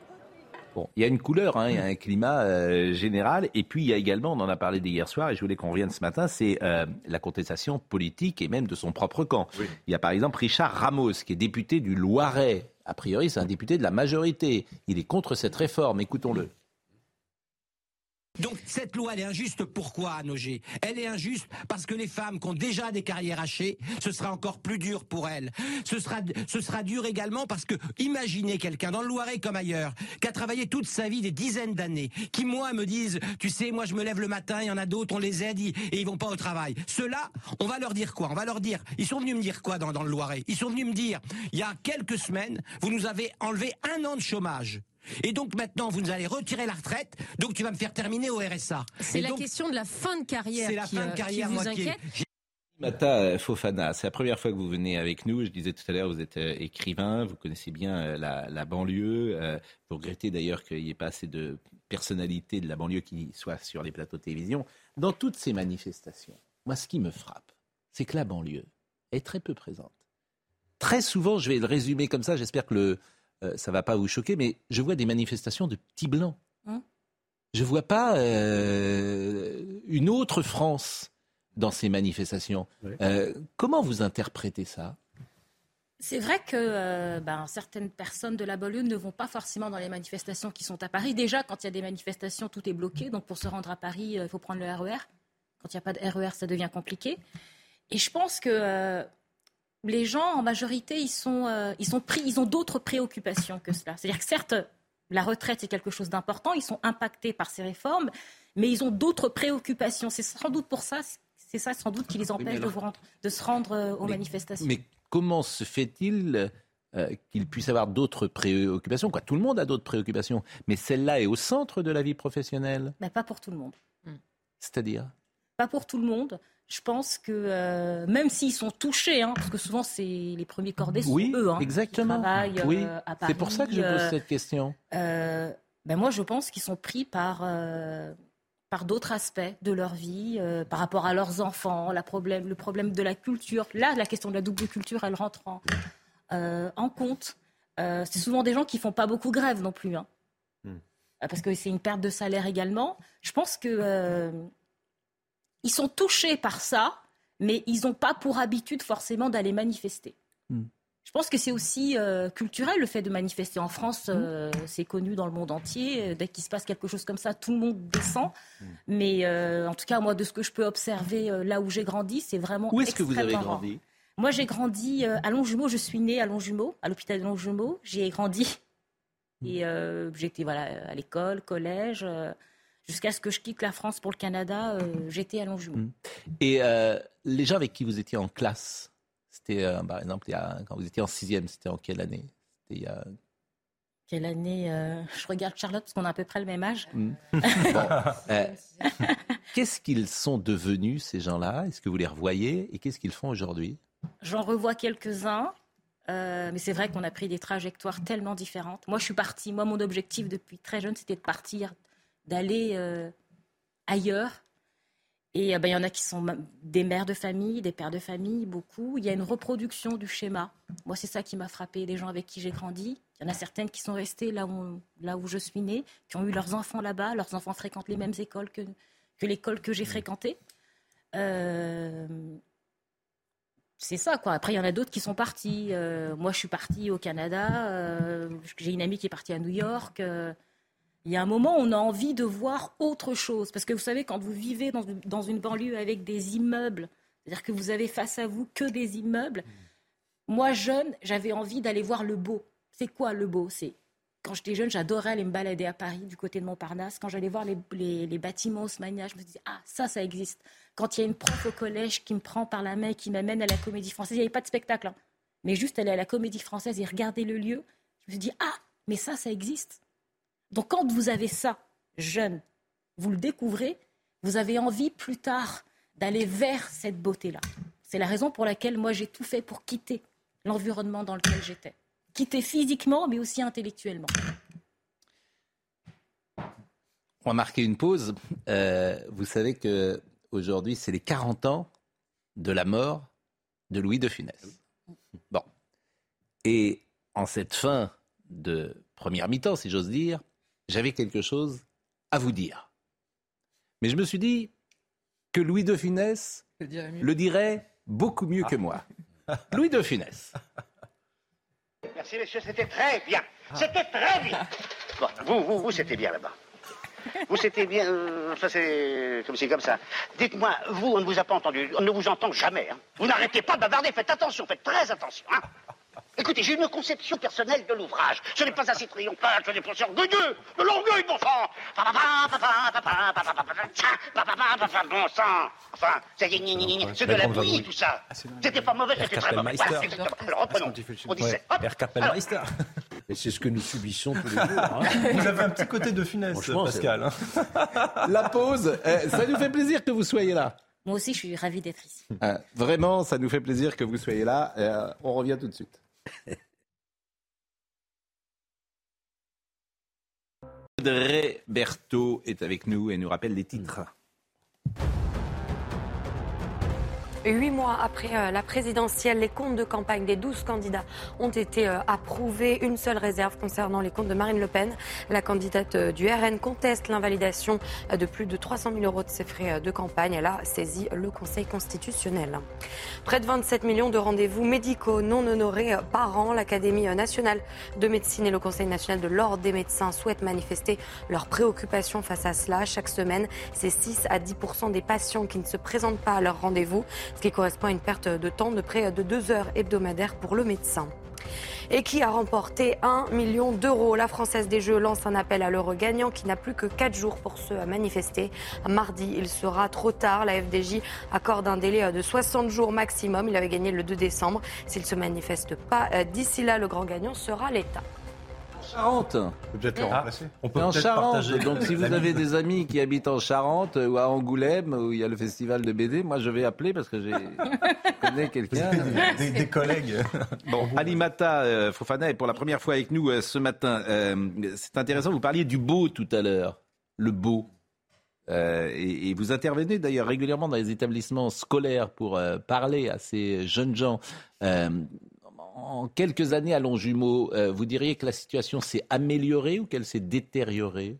Bon, il y a une couleur, hein, il y a un climat euh, général, et puis il y a également, on en a parlé d'hier soir, et je voulais qu'on revienne ce matin, c'est euh, la contestation politique et même de son propre camp. Il y a par exemple Richard Ramos, qui est député du Loiret. A priori, c'est un député de la majorité. Il est contre cette réforme. Écoutons-le. Donc cette loi, elle est injuste. Pourquoi, à Nogé Elle est injuste parce que les femmes qui ont déjà des carrières hachées, ce sera encore plus dur pour elles. Ce sera, ce sera dur également parce que imaginez quelqu'un dans le Loiret comme ailleurs, qui a travaillé toute sa vie des dizaines d'années, qui moi me disent, tu sais, moi je me lève le matin, il y en a d'autres, on les aide et ils vont pas au travail. Ceux-là, on va leur dire quoi? On va leur dire, ils sont venus me dire quoi dans, dans le Loiret? Ils sont venus me dire, il y a quelques semaines, vous nous avez enlevé un an de chômage. Et donc maintenant, vous nous allez retirer la retraite, donc tu vas me faire terminer au RSA. C'est la donc, question de la fin de carrière C'est la qui, fin de euh, carrière, qui vous moi, qui est- inquiète. Mata Fofana, c'est la première fois que vous venez avec nous. Je disais tout à l'heure, vous êtes euh, écrivain, vous connaissez bien euh, la, la banlieue. euh, Vous regrettez d'ailleurs qu'il n'y ait pas assez de personnalités de la banlieue qui soient sur les plateaux de télévision. Dans toutes ces manifestations, moi, ce qui me frappe, c'est que la banlieue est très peu présente. Très souvent, je vais le résumer comme ça, j'espère que le, euh, ça ne va pas vous choquer, mais je vois des manifestations de petits blancs. Hein je ne vois pas euh, une autre France dans ces manifestations. Euh, comment vous interprétez ça? C'est vrai que euh, ben, certaines personnes de la banlieue ne vont pas forcément dans les manifestations qui sont à Paris. Déjà, quand il y a des manifestations, tout est bloqué. Donc, pour se rendre à Paris, euh, il faut prendre le RER. Quand il n'y a pas de RER, ça devient compliqué. Et je pense que euh, les gens, en majorité, ils sont, euh, ils sont pris, ils ont d'autres préoccupations que cela. C'est-à-dire que certes, la retraite, c'est quelque chose d'important. Ils sont impactés par ces réformes, mais ils ont d'autres préoccupations. C'est sans doute pour ça, c'est ça sans doute qui les empêche alors- de, vous rendre- de se rendre euh, aux Mais- manifestations. Mais comment se fait-il euh, qu'il puisse avoir d'autres préoccupations? Quoi, Tout le monde a d'autres préoccupations, mais celle-là est au centre de la vie professionnelle? Mais pas pour tout le monde. C'est-à-dire? Pas pour tout le monde. Je pense que euh, même s'ils sont touchés, hein, parce que souvent c'est les premiers cordés sont Oui, eux, hein, exactement. qui travaillent Oui, euh, à c'est Paris. pour ça que je pose euh, cette question. euh, ben moi, je pense qu'ils sont pris par par d'autres aspects de leur vie, par rapport à leurs enfants, la problème, le problème de la culture. Là, la question de la double culture, elle rentre en, en compte. C'est souvent des gens qui font pas beaucoup grève non plus, hein. Euh, parce que c'est une perte de salaire également. Je pense que ils sont touchés par ça, mais ils n'ont pas pour habitude forcément d'aller manifester. Hmm. Je pense que c'est aussi euh, culturel le fait de manifester en France. euh, c'est connu dans le monde entier. Euh, Dès qu'il se passe quelque chose comme ça, tout le monde descend. Mais euh, en tout cas, moi, de ce que je peux observer là où j'ai grandi, c'est vraiment. Où est-ce que vous avez rare. grandi? Moi, j'ai grandi à Longjumeau. Je suis née à Longjumeau, à l'hôpital de Longjumeau. J'y ai grandi. Et j'étais voilà, à l'école, collège. Jusqu'à ce que je quitte la France pour le Canada, euh, j'étais à Longjumeau. Et euh, les gens avec qui vous étiez en classe, c'était euh, par exemple a- quand vous étiez en sixième, c'était en quelle année? C'était il y a- Quelle année euh, Je regarde Charlotte parce qu'on a à peu près le même âge. Bon, euh, qu'est-ce qu'ils sont devenus ces gens-là? Est-ce que vous les revoyez? Et qu'est-ce qu'ils font aujourd'hui? J'en revois quelques-uns, euh, mais c'est vrai qu'on a pris des trajectoires tellement différentes. Moi, je suis partie. Moi, mon objectif depuis très jeune, c'était de partir, d'aller euh, ailleurs. Et euh, ben, il y en a qui sont des mères de famille, des pères de famille, beaucoup. Il y a une reproduction du schéma. Moi, c'est ça qui m'a frappé. Les gens avec qui j'ai grandi, il y en a certaines qui sont restées là où, là où je suis née, qui ont eu leurs enfants là-bas. Leurs enfants fréquentent les mêmes écoles que, que l'école que j'ai fréquentée. Euh, c'est ça, quoi. Après, il y en a d'autres qui sont partis. Euh, moi, je suis partie au Canada. euh, J'ai une amie qui est partie à New York. Il y a un moment, on a envie de voir autre chose. Parce que vous savez, quand vous vivez dans, une- banlieue avec des immeubles, c'est-à-dire que vous avez face à vous que des immeubles, moi, jeune, j'avais envie d'aller voir le beau. C'est quoi le beau? C'est quand j'étais jeune, j'adorais aller me balader à Paris, du côté de Montparnasse. Quand j'allais voir les, les- les bâtiments je me disais, ah, ça, ça existe. Quand il y a une prof au collège qui me prend par la main et qui m'amène à la comédie française, il n'y avait pas de spectacle, hein. mais juste aller à la comédie française et regarder le lieu, je me suis dit, ah, mais ça, ça existe. Donc quand vous avez ça, jeune, vous le découvrez, vous avez envie plus tard d'aller vers cette beauté-là. C'est la raison pour laquelle moi j'ai tout fait pour quitter l'environnement dans lequel j'étais. Quitter physiquement, mais aussi intellectuellement. On va marquer une pause. Euh, vous savez que aujourd'hui, c'est les 40 ans de la mort de Louis de Funès. Bon. Et en cette fin de première mi-temps, si j'ose dire, j'avais quelque chose à vous dire. Mais je me suis dit que Louis de Funès le dirait beaucoup mieux que moi. Louis de Funès. Merci, messieurs, c'était très bien. C'était très bien. Bon, vous, vous, vous, c'était bien là-bas. Vous, c'était bien. euh, ça, c'est comme c'est comme ça. Dites-moi, vous, on ne vous a pas entendu. On ne vous entend jamais. hein. Vous n'arrêtez pas de bavarder. Faites attention, faites très attention. hein. Écoutez, j'ai une conception personnelle de l'ouvrage. Ce n'est pas assez triomphal, ce n'est pas assez orgueilleux. De l'orgueil, bon sang. Bon sang. Enfin, c'est de la bouillie, tout ça. C'était pas mauvais, c'était très mauvais. Alors, reprenons. On disait, Kapellmeister. Et c'est ce que nous subissons tous les jours. hein. Vous avez un petit côté de finesse, Pascal. hein. La pause, eh, ça nous fait plaisir que vous soyez là. Moi aussi, je suis ravie d'être ici. Euh, vraiment, ça nous fait plaisir que vous soyez là. Euh, on revient tout de suite. Audrey Berthaud est avec nous et nous rappelle les titres. Huit mois après euh, la présidentielle, les comptes de campagne des 12 candidats ont été euh, approuvés. Une seule réserve concernant les comptes de Marine Le Pen. La candidate euh, du RN conteste l'invalidation de plus de 300 000 euros de ses frais de campagne. Elle a saisi le Conseil constitutionnel. Près de 27 millions de rendez-vous médicaux non honorés par an. L'Académie nationale de médecine et le Conseil national de l'ordre des médecins souhaitent manifester leurs préoccupations face à cela. Chaque semaine, c'est 6 à 10% des patients qui ne se présentent pas à leur rendez-vous, ce qui correspond à une perte de temps de près de 2 heures hebdomadaires pour le médecin. Et qui a remporté 1 million d'euros La Française des Jeux lance un appel à l'heure gagnant qui n'a plus que 4 jours pour se manifester. Mardi, il sera trop tard. La FDJ accorde un délai de 60 jours maximum. Il avait gagné le 2 décembre. S'il ne se manifeste pas euh, d'ici là, le grand gagnant sera l'État. Charente. Peut-être le Ah, remplacer. On peut en peut-être Charente. partager Donc, si vous avez des amis qui habitent en Charente euh, ou à Angoulême où il y a le festival de BD, moi je vais appeler parce que j'ai je connais quelqu'un. Des, des collègues. Bon, Alimata euh, Fofana est pour la première fois avec nous euh, ce matin. Euh, c'est intéressant, vous parliez du beau tout à l'heure. Le beau. Euh, et, et vous intervenez d'ailleurs régulièrement dans les établissements scolaires pour euh, parler à ces jeunes gens. Euh, en quelques années à Longjumeau, euh, vous diriez que la situation s'est améliorée ou qu'elle s'est détériorée?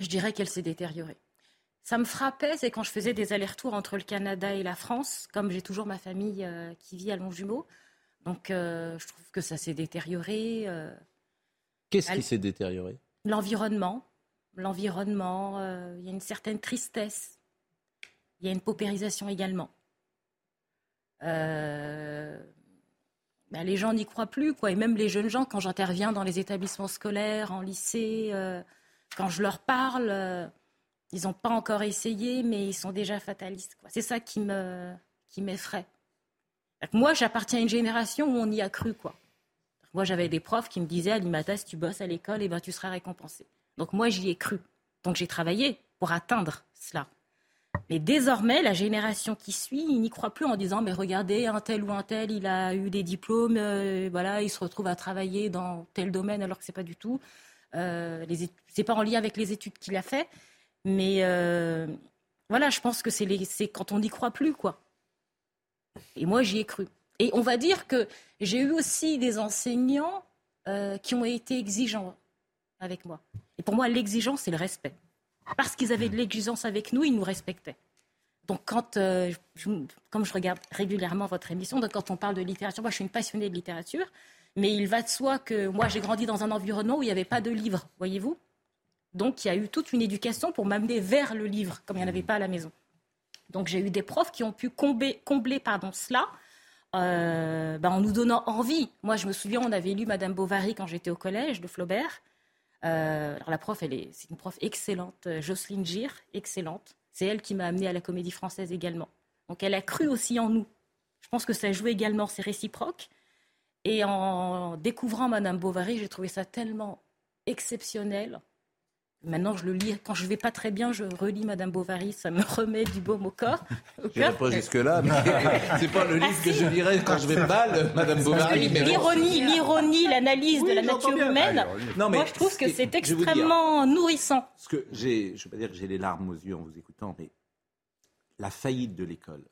Je dirais qu'elle s'est détériorée. Ça me frappait, c'est quand je faisais des allers-retours entre le Canada et la France, comme j'ai toujours ma famille euh, qui vit à Longjumeau. Donc, euh, je trouve que ça s'est détérioré. Qu'est-ce qui s'est détérioré? L'environnement, l'environnement, il y a une certaine tristesse. Il y a une paupérisation également. Euh, ben, les gens n'y croient plus, quoi. Et même les jeunes gens, quand j'interviens dans les établissements scolaires, en lycée, euh, quand je leur parle, euh, ils n'ont pas encore essayé, mais ils sont déjà fatalistes. C'est ça qui me qui m'effraie. Moi, j'appartiens à une génération où on y a cru, quoi. Moi, j'avais des profs qui me disaient, Alimata, si tu bosses à l'école, eh ben, tu seras récompensé. Donc moi, j'y ai cru. Donc j'ai travaillé pour atteindre cela. Mais désormais, la génération qui suit, n'y croit plus en disant, mais regardez, un tel ou un tel, il a eu des diplômes, euh, voilà, il se retrouve à travailler dans tel domaine alors que c'est pas du tout. Euh, c'est pas en lien avec les études qu'il a fait, mais euh, voilà, je pense que c'est c'est quand on n'y croit plus, quoi. Et moi, j'y ai cru. Et on va dire que j'ai eu aussi des enseignants euh, qui ont été exigeants avec moi. Et pour moi, l'exigence, c'est le respect. Parce qu'ils avaient de l'exigence avec nous, ils nous respectaient. Donc, quand, euh, je- comme je regarde régulièrement votre émission, donc quand on parle de littérature, moi, je suis une passionnée de littérature, mais il va de soi que moi, j'ai grandi dans un environnement où il n'y avait pas de livres, voyez-vous? Donc, il y a eu toute une éducation pour m'amener vers le livre, comme il n'y en avait pas à la maison. Donc, j'ai eu des profs qui ont pu combler, combler pardon, cela euh, ben, en nous donnant envie. Moi, je me souviens, on avait lu Madame Bovary quand j'étais au collège de Flaubert. Euh, alors la prof, elle est, c'est une prof excellente, euh, Jocelyne Gir, excellente. C'est elle qui m'a amenée à la Comédie Française également. Donc elle a cru aussi en nous. Je pense que ça joue également, c'est réciproque. Et en découvrant Madame Bovary, j'ai trouvé ça tellement exceptionnel. Maintenant, je le lis. Quand je vais pas très bien, je relis Madame Bovary. Ça me remet du baume au corps. au Je pas jusque-là, mais c'est pas le livre que je lirai quand je vais mal, Madame Bovary. bon. L'ironie, l'ironie, l'analyse Oui, de la nature bien. humaine. Ah, l'ironie. Non, mais moi, je trouve ce que c'est dire. extrêmement nourrissant. Parce que j'ai, je ne veux pas dire que j'ai les larmes aux yeux en vous écoutant, mais la faillite de l'école.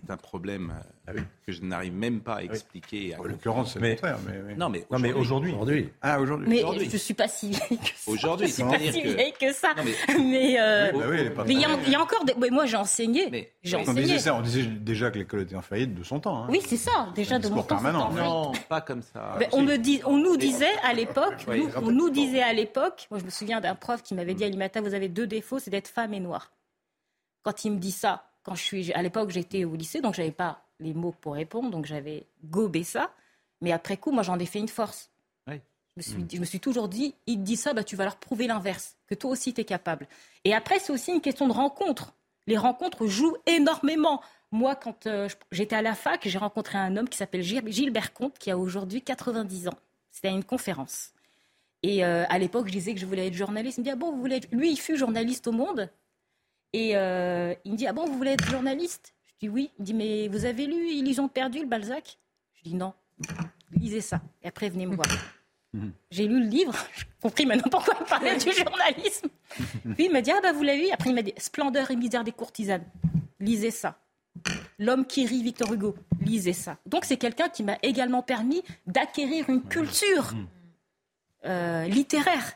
Est un problème euh, que je n'arrive même pas à expliquer. En l'occurrence, c'est le Mais- contraire. Mais. Non, mais Non, mais aujourd'hui. Aujourd'hui. Ah, aujourd'hui. Mais Aujourd'hui. je suis pas si vieille que ça. Aujourd'hui, je suis pas si vieille que ça. Non, mais euh, bah oui, il y, a- y encore des. moi, j'ai enseigné. J'ai on enseigné. disait ça, on disait déjà que l'école était en faillite de son temps. hein. Oui, c'est ça. Déjà de mon temps. permanent. en Non, pas comme ça. Ben, on, me dit, on nous disait à l'époque, Oui, nous- on nous disait à l'époque, moi je me souviens d'un prof qui m'avait dit Alimata, vous avez deux défauts, c'est d'être femme et noire. Quand il me dit ça, quand je suis, à l'époque j'étais au lycée, donc j'avais pas les mots pour répondre, donc j'avais gobé ça. Mais après coup, moi j'en ai fait une force. Oui. Je me, suis, je me suis toujours dit, il te dit ça, bah, tu vas leur prouver l'inverse, que toi aussi tu es capable. Et après, c'est aussi une question de rencontre. Les rencontres jouent énormément. Moi, quand euh, j'étais à la fac, j'ai rencontré un homme qui s'appelle Gilbert Comte, qui a aujourd'hui 90 ans. C'était à une conférence. Et euh, à l'époque, je disais que je voulais être journaliste. Il me dit, ah bon, vous voulez être... Lui, il fut journaliste au Monde. Et euh, il me dit, ah bon, vous voulez être journaliste? Je dis oui. Il me dit, mais vous avez lu Ils ont perdu le Balzac? Je dis non. Lisez ça. Et après, venez me voir. J'ai lu le livre, j'ai compris maintenant pourquoi il parlait du journalisme. Puis il m'a dit, ah bah vous l'avez lu. Après, il m'a dit, Splendeur et misère des courtisanes. Lisez ça. L'homme qui rit, Victor Hugo. Lisez ça. Donc c'est quelqu'un qui m'a également permis d'acquérir une culture euh, littéraire.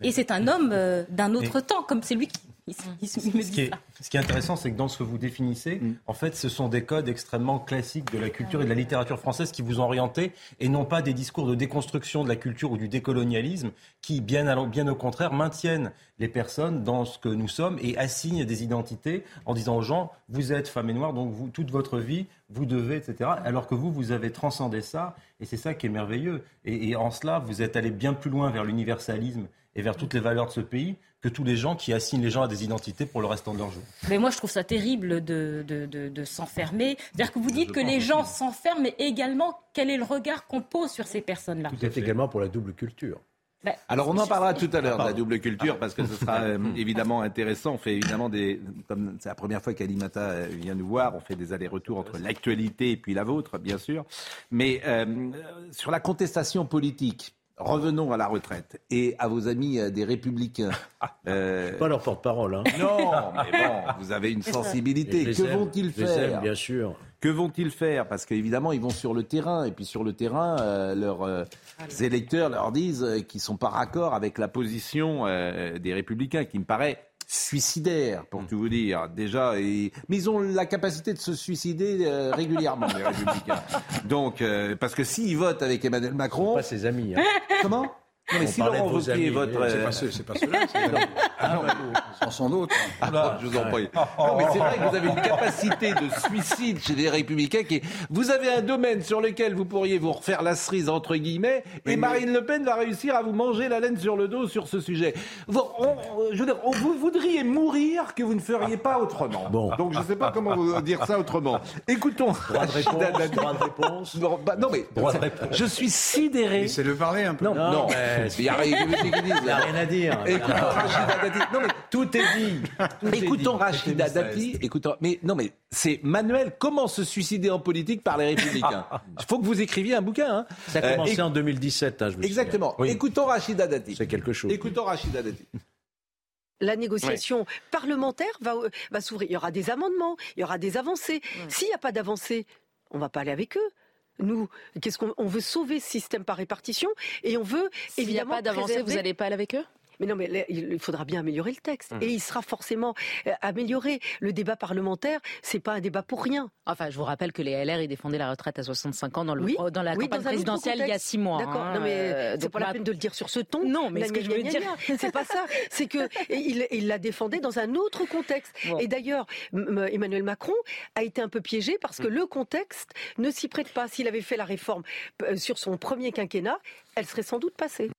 Et c'est un homme euh, d'un autre temps, comme c'est lui qui il, il- il me Ce qui, est, ça. ce qui est intéressant, c'est que dans ce que vous définissez, en fait, ce sont des codes extrêmement classiques de la culture et de la littérature française qui vous ont orienté, et non pas des discours de déconstruction de la culture ou du décolonialisme qui, bien, au contraire, maintiennent les personnes dans ce que nous sommes et assignent des identités en disant aux gens, vous êtes femme et noire, donc vous, toute votre vie, vous devez, etc. Alors que vous, vous avez transcendé ça, et c'est ça qui est merveilleux. Et, et en cela, vous êtes allé bien plus loin vers l'universalisme et vers toutes les valeurs de ce pays que tous les gens qui assignent les gens à des identités pour le restant de leur jour. Mais moi, je trouve ça terrible de, de, de- de s'enfermer. C'est-à-dire que vous dites que les gens s'enferment, mais également, quel est le regard qu'on pose sur ces personnes-là? Tout est également pour la double culture. Ben, Alors on en parlera tout à l'heure de la Pardon. double culture parce que ce sera euh, évidemment intéressant. On fait évidemment des, comme c'est la première fois qu'Alimata euh, vient nous voir, on fait des allers-retours entre l'actualité et puis la vôtre, bien sûr. Mais euh, sur la contestation politique, revenons à la retraite et à vos amis euh, des Républicains. Euh, Pas leur porte-parole. Hein. non, mais bon, vous avez une sensibilité. Que vont-ils je les aime, faire bien sûr. Que vont-ils faire? Parce qu'évidemment, ils vont sur le terrain. Et puis sur le terrain, euh, leurs euh, électeurs leur disent qu'ils sont pas raccord avec la position euh, des républicains, qui me paraît suicidaire, pour tout vous dire. Déjà, et... mais ils ont la capacité de se suicider euh, régulièrement, les républicains. Donc, euh, parce que s'ils votent avec Emmanuel Macron... Pas ses amis. hein. Comment? Non, mais On si Laurent vos Wauquiez amis, vote... mais C'est euh, pas, ceux- c'est pas ceux-là. c'est- ah non, Ce sont d'autres. ah, je vous en prie. Non, mais c'est vrai que vous avez une capacité de suicide chez les Républicains qui est... Vous avez un domaine sur lequel vous pourriez vous refaire la cerise, entre guillemets, et Marine Le Pen va réussir à vous manger la laine sur le dos sur ce sujet. Vous, on- je veux dire, on- vous voudriez mourir que vous ne feriez pas autrement. Bon. Donc je ne sais pas comment vous dire ça autrement. Écoutons. Droit de réponse, droit de réponse. Non, bah, non, mais Droit de réponse. je suis sidéré. Laissez-le parler un peu. Non, non, mais il n'y a rien à dire. Écoutons Rachida Dati. Non, mais Tout est dit. Tout est Écoutons dit. Rachida Dati. Écoutons, mais non, mais c'est Manuel. Comment se suicider en politique par les Républicains? Il faut que vous écriviez un bouquin. Hein. Ça a Euh, commencé éc- en 2017, hein, je me Exactement. Oui. Écoutons Rachida Dati. C'est quelque chose. Écoutons Rachida Dati. La négociation parlementaire va, va s'ouvrir. Il y aura des amendements, il y aura des avancées. S'il n'y a pas d'avancées, on va pas aller avec eux. Nous, qu'est-ce qu'on on veut sauver ce système par répartition et on veut S'il n'y a évidemment pas d'avancée, vous n'allez pas aller avec eux? Mais non, mais il faudra bien améliorer le texte. Et il sera forcément euh, amélioré. Le débat parlementaire, c'est pas un débat pour rien. Enfin, je vous rappelle que les LR, ils défendaient la retraite à 65 ans dans, le, Oui, dans la oui, campagne dans présidentielle il y a six mois. D'accord. hein, non, mais euh, c'est pas la peine de le dire sur ce ton. Non, mais ce que je veux dire- c'est pas ça. C'est que il, il l'a défendé dans un autre contexte. Bon. Et d'ailleurs, Emmanuel Macron a été un peu piégé parce que le contexte ne s'y prête pas. S'il avait fait la réforme euh, sur son premier quinquennat, elle serait sans doute passée.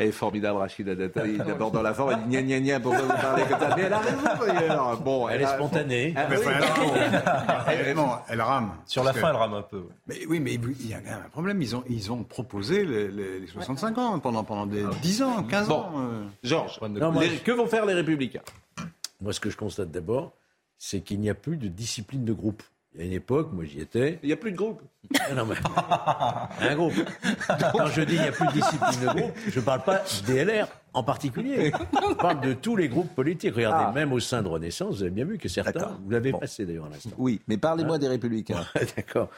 Elle est formidable, Rachida Dati. D'abord dans la forme, elle dit gna gna gna, pourquoi vous parlez comme ça Mais elle a raison d'ailleurs. Bon, Elle est a- spontanée. Ah, Mais oui. enfin, elle rame. Évidemment, elle rame. Sur la que- fin, elle rame un peu. Mais oui, mais il y a quand même un problème. Ils ont, ils ont proposé les, les- les 65 ans pendant, pendant des 10 ans, 15 Bon. ans. euh. Georges, je- que vont faire les Républicains? Moi, ce que je constate d'abord, c'est qu'il n'y a plus de discipline de groupe. Il y a une époque, moi j'y étais. Il n'y a plus de groupe. Ah non, mais... un groupe. Quand je dis il n'y a plus de discipline de groupe, je ne parle pas des LR en particulier. Je parle de tous les groupes politiques. Regardez, Ah. même au sein de Renaissance, vous avez bien vu que certains, vous l'avez Bon. passé d'ailleurs à l'instant. Oui, mais parlez-moi Hein des Républicains. D'accord.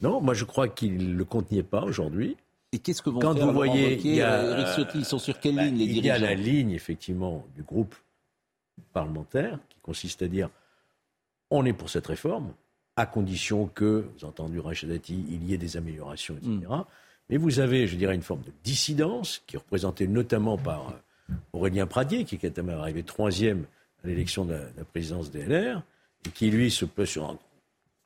Non, moi je crois qu'il ne le contenait pas aujourd'hui. Et qu'est-ce que vont Quand faire vous voyez, Wauquiez, il y a, euh, Ciotti, ils sont sur quelle bah, ligne les Il y a dirigeants la ligne effectivement du groupe parlementaire qui consiste à dire on est pour cette réforme à condition que, vous avez entendu Rachid Dati, il y ait des améliorations, etc. Hmm. Mais vous avez, je dirais, une forme de dissidence qui est représentée notamment par euh, Aurélien Pradier, qui est quand même arrivé troisième à l'élection de la, de la présidence des LR, et qui, lui, se peut sur un,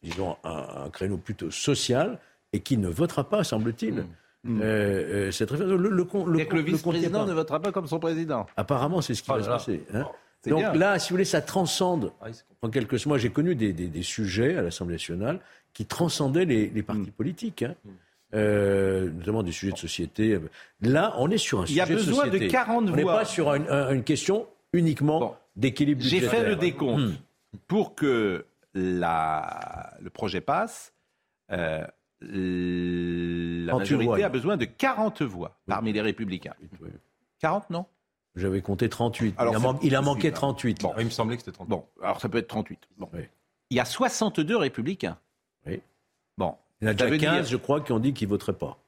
disons, un, un créneau plutôt social, et qui ne votera pas, semble-t-il, Hmm. euh, euh, cette réforme. Le, vice-président ne votera pas comme son président. Apparemment, c'est ce qui Oh va là se passer. hein. Donc bien. là, si vous voulez, ça transcende. En quelque sorte, moi, j'ai connu des, des- des sujets à l'Assemblée nationale qui transcendaient les, les partis politiques, hein. Euh, notamment des sujets de société. Là, on est sur un Il y a sujet besoin de société. 40 On n'est voix. pas sur une, un- une question uniquement d'équilibre J'ai budgétaire. fait le décompte. Hmm. Pour que la, le projet passe, euh, la 38 majorité voix. a besoin de 40 voix parmi les républicains. 40, non? J'avais compté 38. Alors, il, a man- il manqué suite, hein. 38. Bon. Il me semblait que c'était 30. Bon, alors ça peut être 38. Bon. Il y a 62 républicains. Oui. Bon. Il y en a Ça déjà veut 15, dire- je crois, qui ont dit qu'ils ne voteraient pas.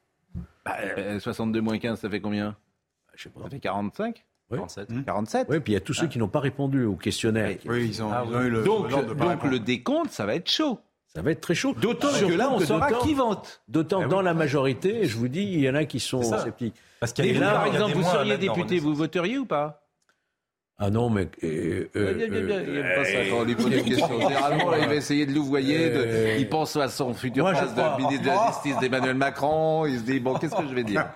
Bah, euh, 62 moins 15, ça fait combien? Je sais pas. Ça fait 45 Oui. 47. 47 Oui, puis il y a tous ceux qui n'ont pas répondu au questionnaire. Oui, ils ont, Ah ils ont eu le donc, pas donc répondre. le décompte, ça va être chaud. Ça va être très chaud. D'autant que là, on saura d'autant- qui vote. D'autant que dans la majorité, je vous dis, il y en a qui sont sceptiques. Parce qu'il Et y a vous, des par exemple, vous seriez député, vous voteriez ou pas? Ah non, mais. euh, euh, Il aime bien, il aime euh, pas ça quand on lui pose des questions. Généralement, là, il va essayer de louvoyer. de- Euh, il pense à son futur moi, poste de ministre de la Justice d'Emmanuel Macron. Il se dit, bon, qu'est-ce que je vais dire?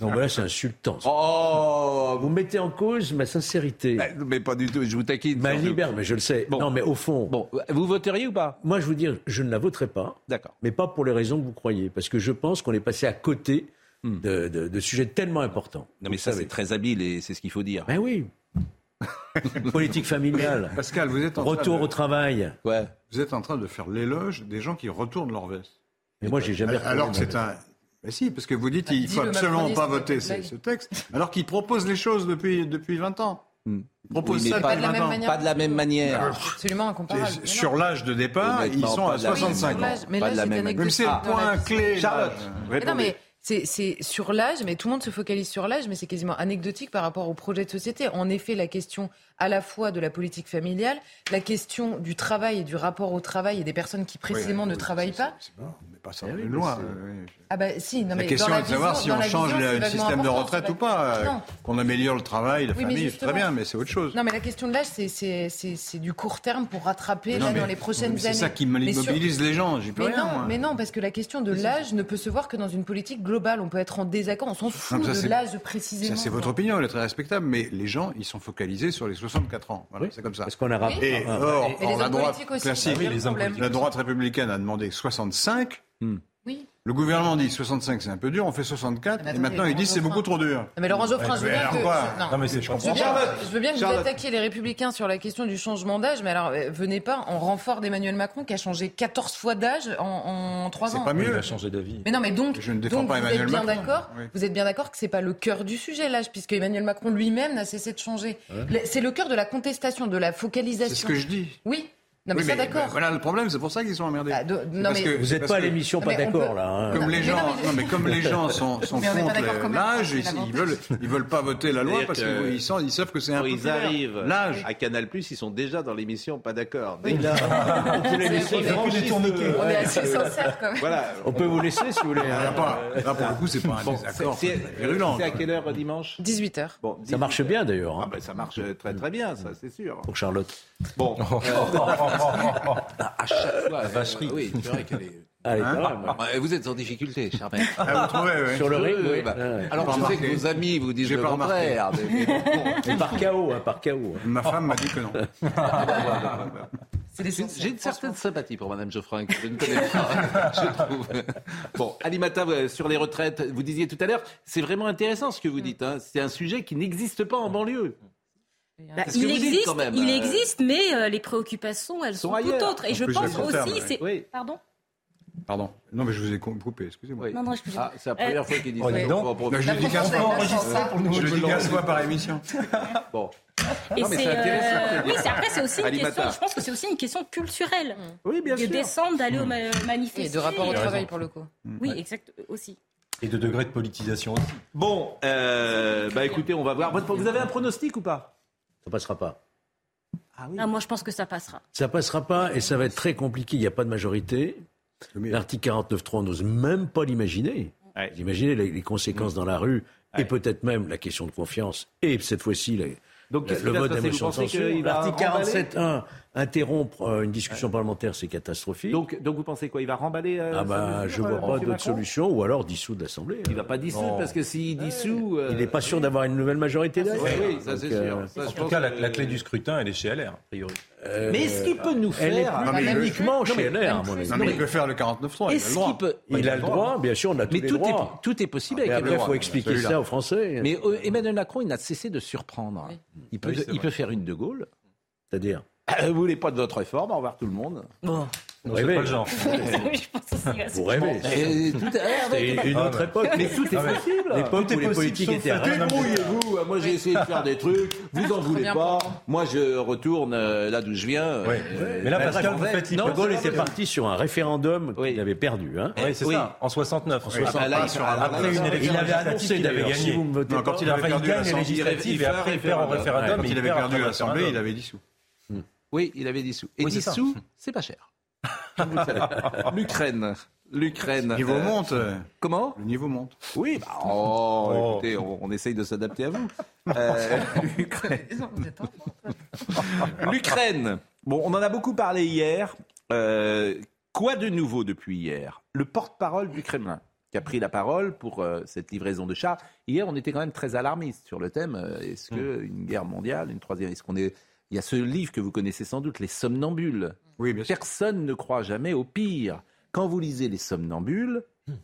Non, mais là, c'est insultant. ça. Oh Vous mettez en cause ma sincérité, mais, mais pas du tout, je vous taquine. ma liberté, mais je le sais. Bon. Non, mais au fond, Bon, vous voteriez ou pas? Moi, je vous dire, je ne la voterai pas, D'accord. mais pas pour les raisons que vous croyez, parce que je pense qu'on est passé à côté de, de- de sujets tellement importants. Hmm. Non, mais ça, c'est très habile et c'est ce qu'il faut dire. Ben oui. Politique familiale. Pascal, vous êtes en train Retour de- au travail. Ouais. Vous êtes en train de faire l'éloge des gens qui retournent leur veste. Mais moi, j'ai jamais. Alors que c'est un. Mais si, parce que vous dites qu'il dis faut le absolument pas voter ce, texte, alors qu'ils proposent les choses depuis, depuis 20 ans. Ils proposent Oui, mais ça pas depuis de la 20 même ans. manière. Pas de la même manière. Absolument incomparable. Sur l'âge de départ, ils sont à de la même 65 Mais ans. mais c'est la point clé. Charlotte. Mais non, mais c'est sur l'âge, mais tout le monde se focalise sur l'âge, mais c'est quasiment anecdotique par rapport au projet de société. En effet, la question à la fois de la politique familiale, la question du travail et du rapport au travail et des personnes qui précisément Oui, ne oui, travaillent pas. c'est pas- Mais pas ça oui, loi. Ah bah si, non La mais question dans la est de savoir si on change vision, le système de retraite ou pas, euh, qu'on améliore le travail, la famille, très bien, mais c'est autre chose. Non, mais la question de l'âge, c'est- c'est c'est- c'est du court terme pour rattraper Mais là, non, mais- dans les prochaines mais années. C'est ça qui sur- mobilise les gens, j'y peux Mais rien. non, moi. mais non, parce que la question de l'âge ne peut se voir que dans une politique globale. On peut être en désaccord, on s'en fout Non, ça, de c'est- l'âge précisément. Ça, c'est votre opinion, elle est très respectable, mais les gens, ils sont focalisés sur les 64 ans. Voilà, c'est comme ça. Parce qu'on a rappelé. Et Ah, or, Et les or, la hommes droite politiques aussi, classique, c'est le même problème. la droite républicaine a demandé 65. Oui. Le gouvernement dit 65, c'est un peu dur, on fait 64, Mais et maintenant ils disent c'est beaucoup trop dur. Non, mais Laurent Geoffrin, je veux bien que... quoi non. Non, mais c'est je Je veux, comprends. bien, je veux bien que vous attaquiez les républicains sur la question du changement d'âge, mais alors euh, venez pas en renfort d'Emmanuel Macron qui a changé 14 fois d'âge en, en 3 C'est ans. pas mieux. Il a changé d'avis. Mais non, mais donc, Je ne défends donc pas vous Emmanuel êtes bien Macron. d'accord. Oui. Vous êtes bien d'accord que c'est pas le cœur du sujet l'âge, puisque Emmanuel Macron lui-même n'a cessé de changer. C'est le cœur de la contestation, de la focalisation. C'est ce que je dis. Oui. Non, mais Oui, ça mais d'accord. Voilà le problème, c'est pour ça qu'ils sont emmerdés. Ah, de- non, parce mais- que- Vous n'êtes pas à l'émission pas d'accord peut- là. hein. Comme Non, les mais gens, non, mais- non mais comme les gens sont, sont Mais on n'est pas contre l'âge, ils, ils veulent, ils veulent pas voter la loi parce que- qu'ils ils savent que c'est un peu ils arrivent L'âge. à Canal+, ils sont déjà dans l'émission pas d'accord. Oui. On peut les laisser, on est- assez quand même. Peut vous laisser si vous voulez. Là, pas- là, pour le coup, c'est pas un désaccord c'est- virulent. c'est à quelle heure dimanche? 18h. Bon, Ça marche bien d'ailleurs Ah hein, ben, ça marche très très bien, ça c'est sûr. pour Charlotte. Bon, euh, à chaque fois, vacherie. euh, oui, c'est vrai qu'elle est. Allez, Hein quand même. Euh, Vous êtes en difficulté, Charmel. Ah, vous trouvez, oui. Sur le ring, Euh, oui. bah. Alors je sais remarqué. que vos amis vous disent le pas contraire. mais- mais bon. Mais par chaos, hein, par chaos. hein. Ma femme m'a dit que non. J'ai une certaine sympathie pour Madame Geoffrin, que je ne connais pas, je trouve. Bon, Alimata, sur les retraites, vous disiez tout à l'heure, c'est vraiment intéressant ce que vous dites. hein. C'est un sujet qui n'existe pas en banlieue. Bah, ce que il, vous dites, existe, quand même, il euh, existe, mais euh, les préoccupations, elles sont sont, tout autres. Et En je plus, pense aussi, ouais. c'est... Oui. Pardon Pardon. Non, mais je vous ai coupé, excusez-moi. Non, non, excusez-moi. Ah, c'est la première Euh, fois qu'il dit Oh, ça. en Non, je le dis 15 fois. Je le dis 15 fois par émission. Bon. Et Non, mais euh, oui, après c'est aussi une question. Je pense que c'est aussi une question culturelle Oui, bien de sûr. descendre, d'aller au ma- manifester. Et de rapport au travail pour le coup. Oui, exact aussi. Et de degré de politisation aussi. Bon, euh, bah écoutez, on va voir. Vous avez un pronostic ou pas? Ça passera pas. Ah oui. Ah, moi, je pense que ça passera. Ça passera pas et ça va être très compliqué. Il n'y a pas de majorité. L'article 49.3, on n'ose même pas l'imaginer. Ouais. Vous imaginez les, les conséquences dans la rue et peut-être même la question de confiance et cette fois-ci la- Donc, qu'est-ce le vote Vous motions de censure. L'article remballer 47.1, interrompre euh, une discussion parlementaire, c'est catastrophique. donc, donc vous pensez quoi Il va remballer euh, ah bah, mesure, je euh, vois pas d'autre solution ou alors dissoudre l'Assemblée. Il va pas dissoudre Non. parce que s'il dissout. euh, Il n'est pas sûr d'avoir une nouvelle majorité derrière. Oui, oui, ça c'est euh, sûr. Ça, En tout cas, la, que- la clé du scrutin, elle est chez LR, a priori. euh, Mais est-ce qu'il peut nous Elle est faire plus Non, uniquement chez Non, mais- LR, à mon avis. Non, mais il peut faire le 49.3, il a le Est-ce droit. qu'il peut Il a le droit, bien sûr, on a tous Mais les tout droits. est, tout est possible avec il faut expliquer ça aux Français. Mais Emmanuel Macron, il n'a cessé de surprendre. Il, peut, faire une de Gaulle. C'est-à-dire Vous voulez pas de votre réforme Au revoir tout le monde. Bon. Rêvez. pas le genre. Vous rêvez. C'était une Ah, autre époque. Mais tout est Ah, possible. L'époque où les politiques étaient Débrouillez-vous. Moi, j'ai essayé de faire des trucs. Vous en voulez pas. Moi, je retourne euh, là d'où je viens. Euh, Mais là, Pascal, vous faites Non, De Gaulle était pas parti sur un référendum qu'il avait perdu. Hein. Oui, c'est Oui. ça, en 69. Ah, bah, là, il sur fera- un- Après une il élection Il avait annoncé qu'il avait gagné. pas, quand il avait perdu l'Assemblée, il avait perd perdu l'Assemblée, il avait dissous. Oui, il avait dissous. Et Oui, c'est ça. dissous, c'est pas cher. L'Ukraine. L'Ukraine. Le niveau euh, monte. Comment Le niveau monte. Oui, bah, oh, Oh. écoutez, on, on essaye de s'adapter à vous. Euh, L'Ukraine. L'Ukraine. Bon, on en a beaucoup parlé hier. Euh, quoi de nouveau depuis hier? Le porte-parole du Kremlin qui a pris la parole pour euh, cette livraison de chars. Hier, on était quand même très alarmiste sur le thème. euh, Est-ce que une guerre mondiale, une troisième Est-ce qu'on est Il y a ce livre que vous connaissez sans doute, Les Somnambules. Oui, bien sûr. Personne ne croit jamais au pire. Quand vous lisez Les Somnambules,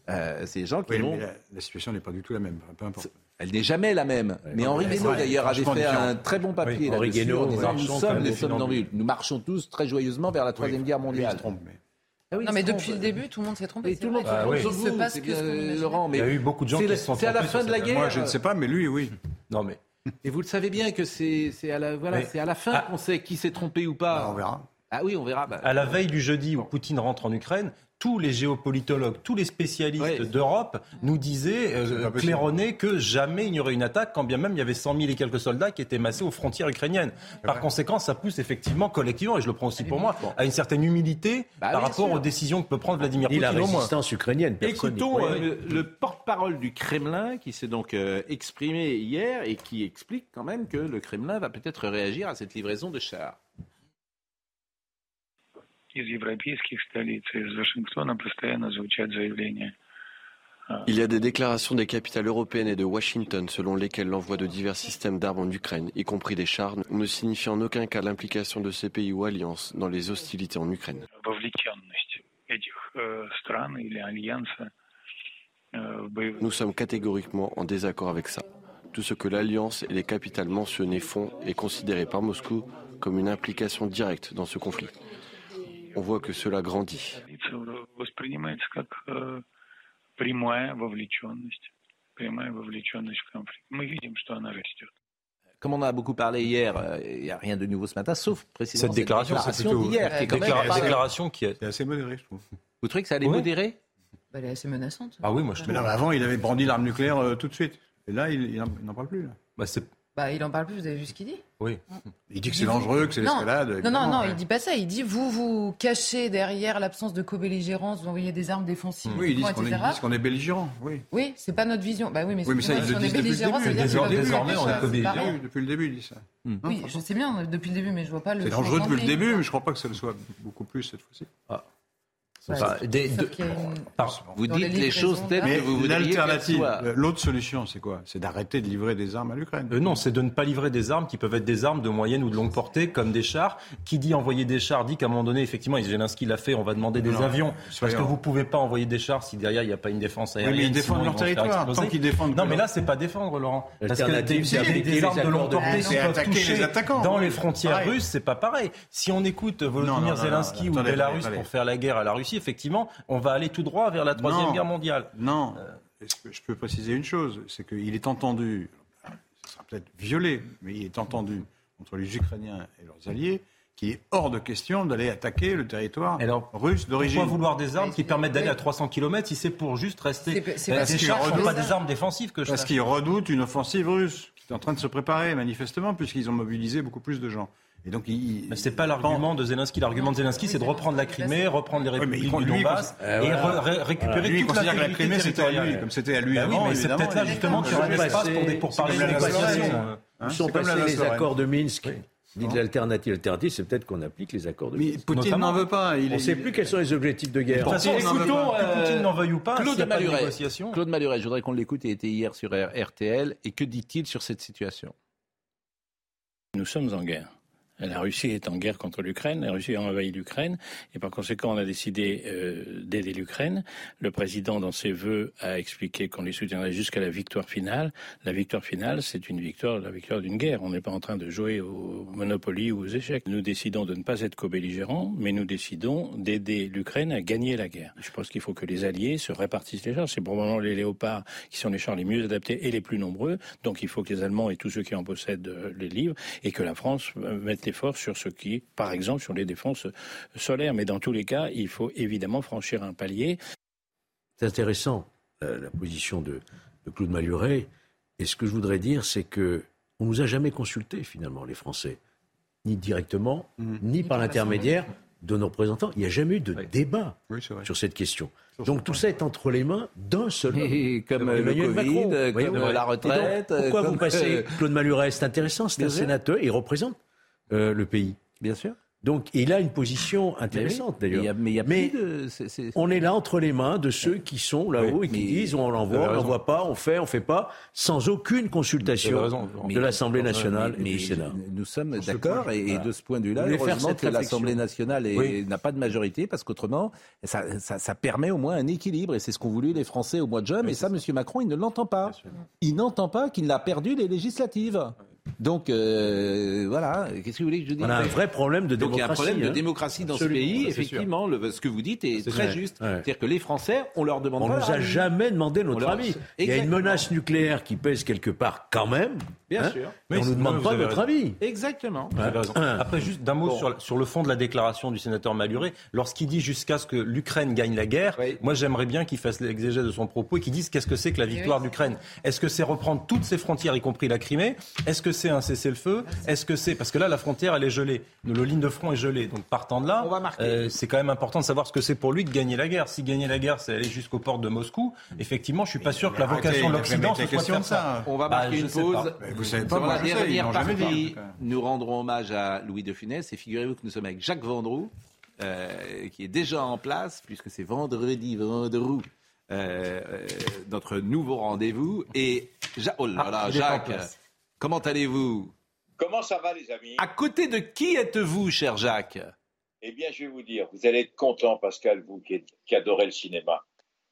euh, c'est des gens qui Oui, vont mais la, la situation n'est pas du tout la même. Peu importe. elle n'est jamais la même. Mais Henri Guénaud, d'ailleurs, avait fait différent. un très bon papier Oui, Henri Guénaud, en disant. Nous Marchons sommes les des somnambules. Nous marchons tous très joyeusement vers la Troisième Guerre Oui, il mondiale. se trompe, mais- Ah oui, Non, mais depuis le début, tout le monde s'est trompé. C'est tout le monde Ah oui. se passe que. Laurent. Mais Il y a eu beaucoup de gens qui se sont C'est à la trompés fin de la guerre. Moi, je ne sais pas, mais lui, oui. Non, mais Et vous le savez bien que c'est à la voilà, Mais- c'est à la fin qu'on sait qui s'est trompé ou pas. Bah, on verra. Ah oui, on verra. Bah, à la veille du jeudi où Poutine rentre en Ukraine, tous les géopolitologues, tous les spécialistes d'Europe nous disaient, euh, que jamais il n'y aurait une attaque, quand bien même il y avait 100 000 et quelques soldats qui étaient massés aux frontières ukrainiennes. Par conséquent, ça pousse effectivement collectivement, et je le prends aussi pour moi, à une certaine humilité Bah, par rapport sûr. aux décisions que peut prendre Vladimir la Poutine moins. résistance ukrainienne. Écoutons euh, le, le porte-parole du Kremlin qui s'est donc euh, exprimé hier et qui explique quand même que le Kremlin va peut-être réagir à cette livraison de chars. из европейских столиц, из Вашингтона постоянно звучат заявления. Il y a des déclarations des capitales européennes et de Washington selon lesquelles l'envoi de divers systèmes d'armes en Ukraine, y compris des chars, ne signifie en aucun cas l'implication de ces pays ou alliances dans les hostilités en Ukraine. Вовлеченность этих э, стран или альянса э, в боевые Nous sommes catégoriquement en désaccord avec ça. Tout ce que l'Alliance et les capitales mentionnées font est considéré par Moscou comme une implication directe dans ce conflit. on voit que cela grandit. Comme on a beaucoup parlé hier, euh, il n'y a rien de nouveau ce matin, sauf précisément cette déclaration, déclaration d'hier. Qui déclaration, qui est assez modérée, je trouve. Vous trouvez que ça allait oui. modérer? Bah, elle est assez menaçante. Ah oui, moi je Mais avant, il avait brandi l'arme nucléaire euh, tout de suite. Et là, il n'en parle plus. Bah, bah, il en parle plus, vous avez vu ce qu'il dit oui. Il dit que c'est dangereux, que c'est l'escalade. Non, non, non, ouais. il dit pas ça. Il dit vous vous cachez derrière l'absence de co-belligérance, vous envoyez des armes défensives, Oui, ils disent qu'on est, qu'on est belligérant. Oui. Oui, c'est pas notre vision. Bah oui, mais, Oui, mais ça, ils si on est disent depuis le belligérant, Désormais, on est co-belligérant. depuis le début, il dit ça. Oui, je sais bien depuis le début, mais je vois pas le. C'est dangereux depuis le début, mais je crois pas que ça le soit beaucoup plus cette fois-ci. Enfin, des- de- Pardon. Vous dites les choses telles Mais que vous voudriez l'alternative, euh, l'autre solution, c'est quoi? C'est d'arrêter de livrer des armes à l'Ukraine. Euh, non, c'est de ne pas livrer des armes qui peuvent être des armes de moyenne ou de longue portée, comme des chars. Qui dit envoyer des chars dit qu'à un moment donné, effectivement, et Zelensky l'a fait, on va demander des Non, avions. Parce que vous pouvez pas envoyer des chars si derrière il n'y a pas une défense Oui, aérienne. mais ils défendent leur territoire. exploser. Tant qu'ils défendent Non, mais là, c'est pas défendre, Laurent. Parce que des, armes de longue portée qui peuvent toucher dans oui. les frontières russes, c'est pas pareil. Si on écoute Volodymyr non, non, Zelensky ou Belarus pour faire la guerre à la Russie, effectivement, on va aller tout droit vers la troisième Non. guerre mondiale. Non. Que je peux préciser une chose? C'est qu'il est entendu, ce sera peut-être violé, mais il est entendu entre les Ukrainiens et leurs alliés qu'il est hors de question d'aller attaquer le territoire Alors, russe d'origine. Pourquoi vouloir des armes qui permettent d'aller à 300 km si c'est pour juste rester C'est- c'est Euh, parce Des pas des armes défensives que je Parce qu'ils redoutent une offensive russe qui est en train de se préparer, manifestement, puisqu'ils ont mobilisé beaucoup plus de gens. Et donc, Mais c'est pas l'argument de Zelensky. L'argument de Zelensky, c'est de reprendre la Crimée, reprendre les Oui, mais républiques il- du Donbass il- et euh, voilà. re- ré- récupérer Lui, il toute que la l'intégrité Crimée, c'était à lui, comme c'était à lui Bah oui, avant, mais c'est peut-être là il- justement qu'il y aura un espace pour des c'est de la euh. Hein, Ils sont c'est la passés les accords de Minsk. Dites l'alternative. L'alternative, c'est peut-être qu'on applique les accords de Mais Minsk. Poutine Notamment. n'en veut pas. Il On ne est- sait plus quels sont les objectifs de De guerre. toute façon, Poutine écoutons, que Poutine n'en veuille ou pas, Claude de Maluret. négociation. Claude Maluret, je voudrais qu'on l'écoute. Il était hier sur RTL. Et que dit-il sur cette situation? Nous sommes en guerre. La Russie est en guerre contre l'Ukraine, la Russie a envahi l'Ukraine, et par conséquent, on a décidé euh, d'aider l'Ukraine. Le président, dans ses vœux, a expliqué qu'on les soutiendrait jusqu'à la victoire finale. La victoire finale, c'est une victoire, la victoire d'une guerre. On n'est pas en train de jouer au Monopoly ou aux échecs. Nous décidons de ne pas être co-belligérants, mais nous décidons d'aider l'Ukraine à gagner la guerre. Je pense qu'il faut que les alliés se répartissent les chars. C'est probablement les léopards qui sont les chars les mieux adaptés et les plus nombreux. Donc il faut que les Allemands et tous ceux qui en possèdent euh, les livrent et que la France euh, mette l'effort sur ce qui, par exemple, sur les défenses solaires. Mais dans tous les cas, il faut évidemment franchir un palier. C'est intéressant, la, la position de, de Claude Maluret. Et ce que je voudrais dire, c'est que on nous a jamais consultés, finalement, les Français. Ni directement, ni par l'intermédiaire de nos représentants. Il n'y a jamais eu de débat Oui, c'est vrai. sur cette question. Donc tout ça est entre les mains d'un seul homme. Et comme le Emmanuel Covid, Macron. Voyez, comme la Et donc, retraite. euh, pourquoi comme, vous passez Claude Maluret C'est intéressant, c'est un sénateur, il représente euh, le pays. Bien sûr. Donc il a une position intéressante oui. d'ailleurs. Mais il y a- mais il y a plus de- c'est- c'est- on est là entre les mains de ceux qui sont là-haut Oui, et qui disent on l'envoie, on l'envoie pas, on fait, on fait pas, sans aucune consultation raison. de l'Assemblée nationale mais, et du Sénat. Nous sommes d'accord point, et, voilà. de ce point de vue-là, heureusement que l'Assemblée nationale est- Oui. n'a pas de majorité parce qu'autrement, ça, ça- ça permet au moins un équilibre et c'est ce qu'ont voulu les Français au mois de juin. mais ça, M. Macron, il ne l'entend pas. Il n'entend pas qu'il a perdu les législatives. Donc euh, voilà, qu'est-ce que vous voulez que je dise On a un vrai problème de Donc il y a un démocratie. problème de hein. démocratie dans Absolument, ce pays. ça, Effectivement, le- ce que vous dites est C'est très vrai. juste. Ouais. C'est-à-dire que les Français, on leur demande On pas nous leur a avis. jamais demandé notre On leur- avis. Il y a une Exactement. menace nucléaire qui pèse quelque part quand même. Bien hein, sûr. Oui, on nous demande pas notre raison. avis. Exactement. Vous avez raison. Après, juste d'un mot sur, sur le fond de la déclaration du sénateur Maluret. Lorsqu'il dit jusqu'à ce que l'Ukraine gagne la guerre, moi j'aimerais bien qu'il fasse l'exégèse de son propos et qu'il dise qu'est-ce que c'est que la victoire d'Ukraine. Est-ce que c'est reprendre toutes ses frontières, y compris la Crimée? Est-ce que c'est un cessez-le-feu Est-ce que c'est parce que là la frontière elle est gelée, le ligne de front est gelée. Donc partant de là, euh, c'est quand même important de savoir ce que c'est pour lui de gagner la guerre. Si gagner la guerre, c'est aller jusqu'aux portes de Moscou. Effectivement, je suis pas sûr que la vocation de l'Occident soit de question faire de ça. ça. On va Bah, marquer une pause. pas. Vous savez pas, la dernière dit, partie, nous rendrons hommage à Louis de Funès. Et figurez-vous que nous sommes avec Jacques Vendroux, euh, qui est déjà en place, puisque c'est vendredi, Vendroux, euh, euh, notre nouveau rendez-vous. Et Ja- oh là là, Ah, en Jacques. Comment allez-vous? Comment ça va, les amis? À côté de qui êtes-vous, cher Jacques? Eh bien, je vais vous dire, vous allez être content, Pascal, vous qui, qui adorez le cinéma.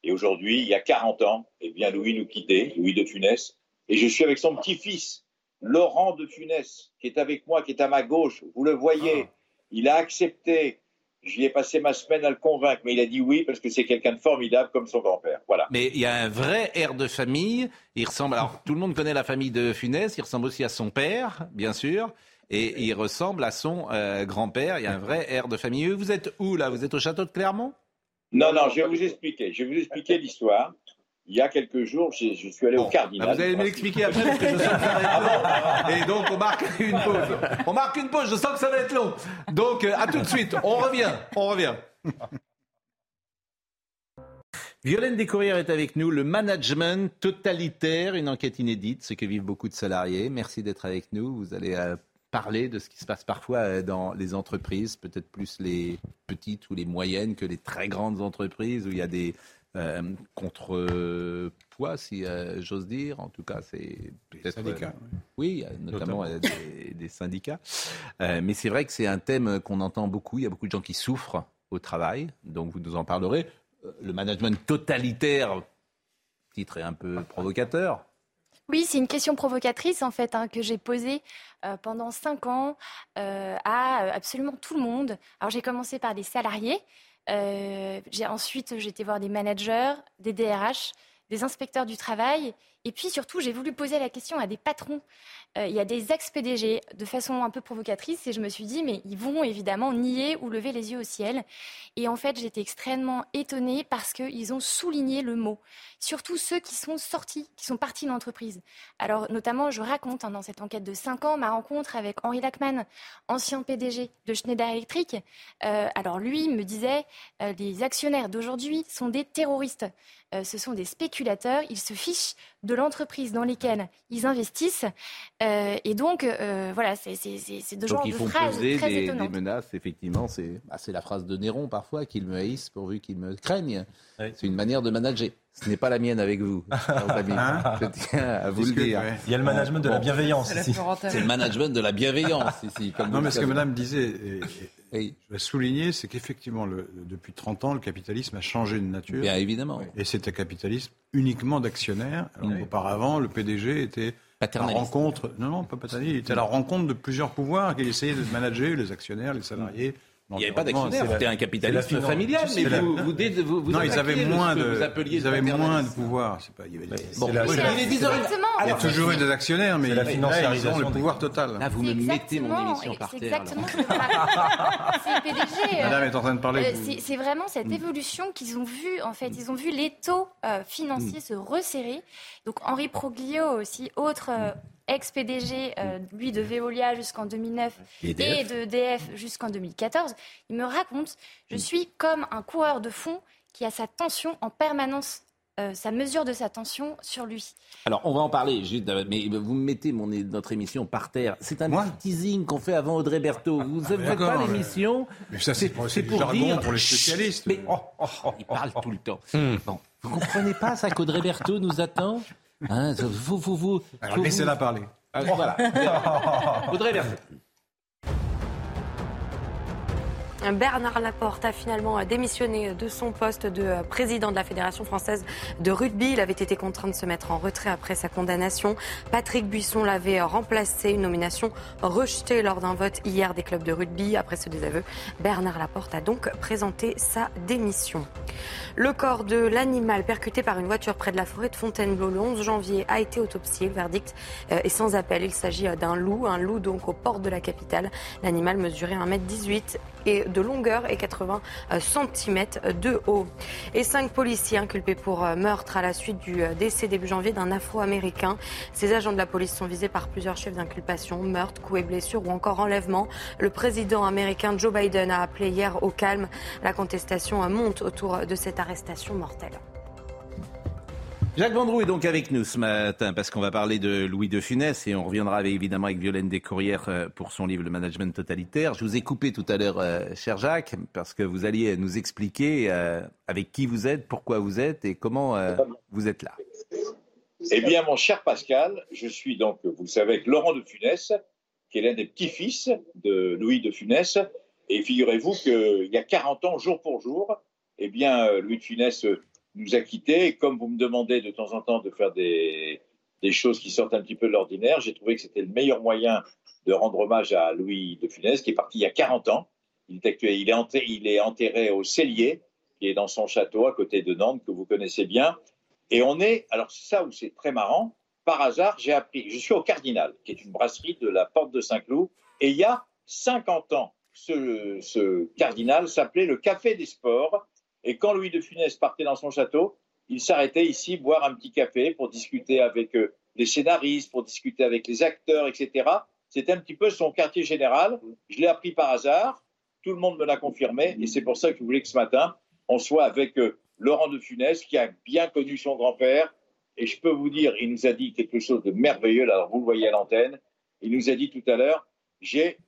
Et aujourd'hui, il y a 40 ans, eh bien, Louis nous quittait, Louis de Funès, et je suis avec son petit-fils, Laurent de Funès, qui est avec moi, qui est à ma gauche. Vous le voyez, il a accepté. J'y ai passé ma semaine à le convaincre, mais il a dit oui parce que c'est quelqu'un de formidable comme son grand-père. Voilà. Mais il y a un vrai air de famille. Il ressemble. Alors, tout le monde connaît la famille de Funès. Il ressemble aussi à son père, bien sûr. Et il ressemble à son euh, grand-père. Il y a un vrai air de famille. Vous êtes où, là? Vous êtes au château de Clermont? Non, non, je vais vous expliquer. Je vais vous expliquer l'histoire. Il y a quelques jours, je, je suis allé au Cardinal. Ah, vous allez me l'expliquer après parce que je sens que ça va être long. Et donc on marque une pause. On marque une pause, je sens que ça va être long. Donc euh, à tout de suite, on revient, on revient. Violaine Descourrières est avec nous, le management totalitaire, une enquête inédite, ce que vivent beaucoup de salariés. Merci d'être avec nous. Vous allez euh, parler de ce qui se passe parfois euh, dans les entreprises, peut-être plus les petites ou les moyennes que les très grandes entreprises où il y a des euh, contrepoids, si euh, j'ose dire. En tout cas, c'est peut-être. syndicats, euh, oui, notamment, Notamment. euh, des, des syndicats. Euh, mais c'est vrai que c'est un thème qu'on entend beaucoup. Il y a beaucoup de gens qui souffrent au travail, donc vous nous en parlerez. Euh, Le management totalitaire, titre est un peu provocateur. Oui, c'est une question provocatrice en fait hein, que j'ai posée euh, pendant cinq ans euh, à euh, absolument tout le monde. Alors j'ai commencé par des salariés, euh, ensuite j'ai été voir des managers, des DRH, des inspecteurs du travail, et puis surtout j'ai voulu poser la question à des patrons. Euh, il y a des ex-PDG de façon un peu provocatrice et je me suis dit mais ils vont évidemment nier ou lever les yeux au ciel. Et en fait j'étais extrêmement étonnée parce qu'ils ont souligné le mot. Surtout ceux qui sont sortis, qui sont partis de l'entreprise. Alors notamment je raconte hein, dans cette enquête de 5 ans ma rencontre avec Henri Lachman, ancien PDG de Schneider Electric. Euh, alors lui me disait euh, les actionnaires d'aujourd'hui sont des terroristes. Euh, ce sont des spéculateurs, ils se fichent de l'entreprise dans lesquelles ils investissent. Euh, et donc, euh, voilà, c'est c'est- c'est de Donc genre ils de font phrases peser très des, des étonnantes. menaces, effectivement. C'est bah, c'est la phrase de Néron parfois, qu'ils me haïssent pourvu qu'ils me craignent. C'est une manière de manager. Ce n'est pas la mienne avec vous, amis. Hein Je tiens à vous le dire. ouais. Il y a le management de la bienveillance C'est ici. Le management de la bienveillance ici. Comme Non, mais ce que madame disait, et, et je vais souligner, c'est qu'effectivement, depuis 30 ans, le capitalisme a changé de nature. Bien évidemment. Et c'est un capitalisme uniquement d'actionnaires. Alors auparavant, le PDG était à la rencontre, non, non, pas paternaliste, il était à la rencontre de plusieurs pouvoirs qu'il essayait de manager, les actionnaires, les salariés. Il n'y avait pas d'actionnaire, c'était un capitalisme familial, mais vous, vous, dites- vous, vous non, ils avaient le- moins ce que de, vous appeliez ils le avaient moins de pouvoir. C'est pas, il y avait, Bon, c'est la- oui, il est 10 heures. Exactement. il y a toujours eu des actionnaires, mais la financiarisation ont le pouvoir total. Là, vous me mettez mon Exactement, émission par terre. là. exactement ce que je raconte. C'est le PDG. euh, Madame est en train de parler, euh, vous- c'est- vraiment cette Mm. évolution qu'ils ont vu. En fait, ils ont vu les taux euh, financiers se resserrer. Donc Henri Proglio aussi, autre euh, ex-PDG, euh, lui de Veolia jusqu'en 2009 Et de DF jusqu'en 2014, il me raconte je suis comme un coureur de fond qui a sa tension en permanence. euh, sa mesure de sa tension sur lui. Alors, on va en parler, juste, euh, mais vous me mettez mon, notre émission par terre. C'est un petit teasing qu'on fait avant Audrey Berthaud. Vous ne faites d'accord, pas l'émission. Mais ça, c'est pour- jargon pour les spécialistes. Mais oh, oh, oh, il parle tout le temps. Bon, vous comprenez pas ça qu'Audrey Berthaud nous attend? Hein, vous, vous, vous, Alors laissez-la parler. Ah, voilà. Audrey Berthaud. Bernard Laporte a finalement démissionné de son poste de président de la Fédération française de rugby. Il avait été contraint de se mettre en retrait après sa condamnation. Patrick Buisson l'avait remplacé, une nomination rejetée lors d'un vote hier des clubs de rugby. Après ce désaveu, Bernard Laporte a donc présenté sa démission. Le corps de l'animal percuté par une voiture près de la forêt de Fontainebleau le 11 janvier a été autopsié. Verdict euh, est sans appel. Il s'agit euh, d'un loup, un loup donc aux portes de la capitale. L'animal mesurait 1m18 et de longueur et 80 cm de haut. Et cinq policiers inculpés pour euh, meurtre à la suite du euh, décès début janvier d'un Afro-Américain. Ces agents de la police sont visés par plusieurs chefs d'inculpation, meurtre, coups et blessures ou encore enlèvement. Le président américain Joe Biden a appelé hier au calme. La contestation euh, monte autour de cette arrestation mortelle. Jacques Vendroux est donc avec nous ce matin parce qu'on va parler de Louis de Funès et on reviendra évidemment avec Violaine Descourrières euh, pour son livre Le Management Totalitaire. Je vous ai coupé tout à l'heure, euh, cher Jacques, parce que vous alliez nous expliquer euh, avec qui vous êtes, pourquoi vous êtes et comment vous êtes là. Eh bien, mon cher Pascal, je suis donc, vous le savez, avec Laurent de Funès, qui est l'un des petits-fils de Louis de Funès. Et figurez-vous qu'il y a 40 ans, jour pour jour, eh bien, Louis de Funès nous a quittés. Et comme vous me demandez de temps en temps de faire des, choses qui sortent un petit peu de l'ordinaire, j'ai trouvé que c'était le meilleur moyen de rendre hommage à Louis de Funès, qui est parti il y a 40 ans. Il est, actuel- il est, enterré, au Cellier, qui est dans son château à côté de Nantes, que vous connaissez bien. Et on est, alors c'est ça où c'est très marrant, par hasard, j'ai appris, je suis au Cardinal, qui est une brasserie de la porte de Saint-Cloud, et il y a 50 ans, ce Cardinal s'appelait le Café des Sports, et quand Louis de Funès partait dans son château, il s'arrêtait ici boire un petit café pour discuter avec euh, les scénaristes, pour discuter avec les acteurs, etc. C'était un petit peu son quartier général. Je l'ai appris par hasard, tout le monde me l'a confirmé, et c'est pour ça que je voulais que ce matin, on soit avec euh, Laurent de Funès, qui a bien connu son grand-père. Et je peux vous dire, il nous a dit quelque chose de merveilleux, alors vous le voyez à l'antenne. Il nous a dit tout à l'heure, j'ai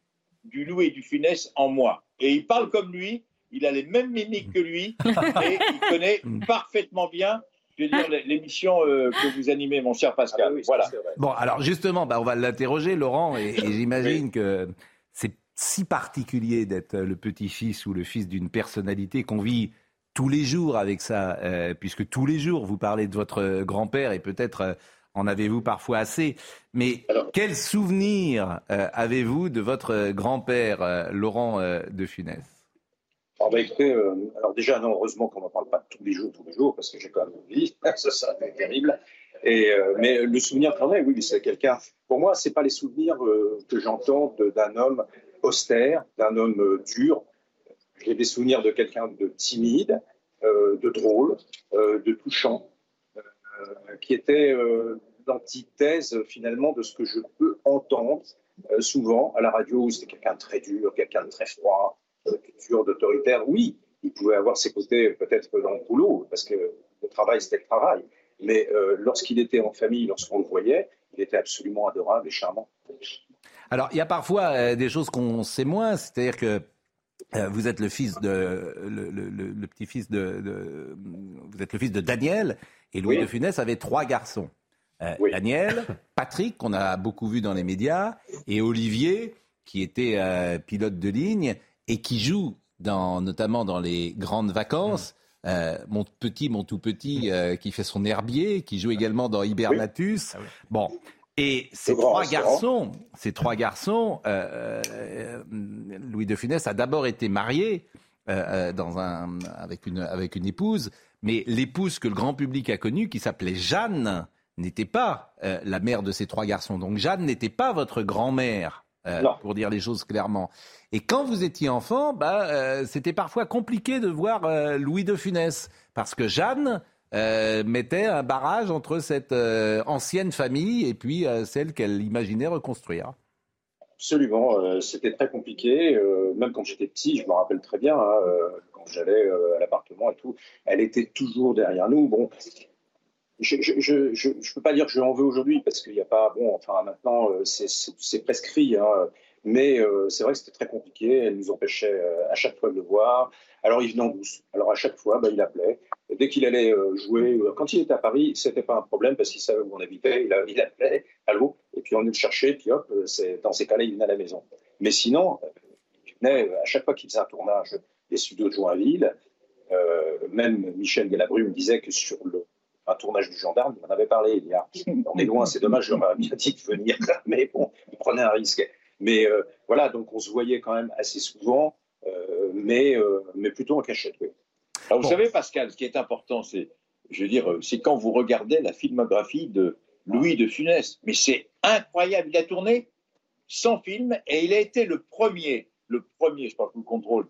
du Louis et du Funès en moi. Et il parle comme lui, il a les mêmes mimiques que lui, et il connaît parfaitement bien je veux dire, l'émission euh, que vous animez, mon cher Pascal. Ah voilà. Bon, alors justement, bah, on va l'interroger, Laurent, et, et j'imagine que c'est si particulier d'être le petit-fils ou le fils d'une personnalité qu'on vit tous les jours avec ça, euh, puisque tous les jours vous parlez de votre grand-père et peut-être euh, en avez-vous parfois assez. Mais quel souvenir euh, avez-vous de votre grand-père, euh, Laurent euh, de Funès? Alors, bah, euh, alors déjà, non, heureusement qu'on n'en parle pas tous les jours, tous les jours, parce que j'ai quand même une vie, ça, c'est terrible. Et, euh, mais le souvenir quand même, oui, c'est quelqu'un. Pour moi, c'est pas les souvenirs euh, que j'entends d'un homme austère, d'un homme euh, dur. J'ai des souvenirs de quelqu'un de timide, de drôle, de touchant, qui était l'antithèse finalement de ce que je peux entendre souvent à la radio. où C'était quelqu'un de très dur, quelqu'un de très froid, dur, d'autoritaire. Oui, il pouvait avoir ses côtés peut-être dans le boulot, parce que le travail, c'était le travail. Mais euh, lorsqu'il était en famille, lorsqu'on le voyait, il était absolument adorable et charmant. Alors, il y a parfois euh, des choses qu'on sait moins, c'est-à-dire que euh, vous êtes le fils de le, le- le- le petit-fils de, de- vous êtes le fils de Daniel et Louis Oui. de Funès avait trois garçons. Daniel, Patrick qu'on a beaucoup vu dans les médias et Olivier qui était pilote de ligne et qui joue dans notamment dans les grandes vacances. Euh, mon petit, mon tout petit, euh, qui fait son herbier, qui joue également dans Hibernatus. Bon, et ces trois garçons, ces trois garçons, euh, euh, Louis de Funès a d'abord été marié dans un, avec, une, avec une épouse, mais l'épouse que le grand public a connue, qui s'appelait Jeanne, n'était pas la mère de ces trois garçons. Donc Jeanne n'était pas votre grand-mère, euh, pour dire les choses clairement. Et quand vous étiez enfant, bah, euh, c'était parfois compliqué de voir euh, Louis de Funès, parce que Jeanne mettait un barrage entre cette ancienne famille et puis celle qu'elle imaginait reconstruire. Absolument, c'était très compliqué. même quand j'étais petit, je me rappelle très bien, hein, quand j'allais à l'appartement et tout, elle était toujours derrière nous. Bon, je je peux pas dire que je l'en veux aujourd'hui parce qu'il n'y a pas, bon, enfin maintenant euh, c'est- prescrit, hein, mais euh, c'est vrai que c'était très compliqué. Elle nous empêchait euh, à chaque fois de le voir. Alors il venait en douce. Alors à chaque fois, bah, il appelait. Et dès qu'il allait euh, jouer, quand il était à Paris, c'était pas un problème parce qu'il savait où on habitait. Il, appelait, allô, et puis on venait le chercher, puis hop, dans ces cas-là, il venait à la maison. Mais sinon, il venait à chaque fois qu'il faisait un tournage des studios de Joinville. Même Michel Galabru me disait que sur le, un tournage du gendarme, il m'en avait parlé. Il y a, on est loin, c'est dommage, j'aurais bien dit de venir, mais bon, il prenait un risque. Mais euh, voilà, donc on se voyait quand même assez souvent, euh, mais, euh, mais plutôt en cachette. Oui. Alors, vous savez, Pascal, ce qui est important, c'est, je veux dire, c'est quand vous regardez la filmographie de Louis de Funès. Mais c'est incroyable. Il a tourné 100 films et il a été le premier, le premier, je parle sous le contrôle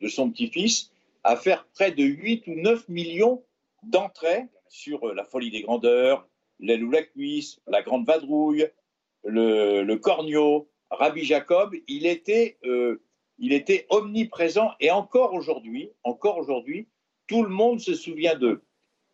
de son petit-fils, à faire près de 8 ou 9 millions d'entrées sur euh, La folie des grandeurs, L'aile ou la cuisse, La grande vadrouille, le, le corneau, Rabbi Jacob. Il était, euh, il était omniprésent et encore aujourd'hui, encore aujourd'hui, tout le monde se souvient de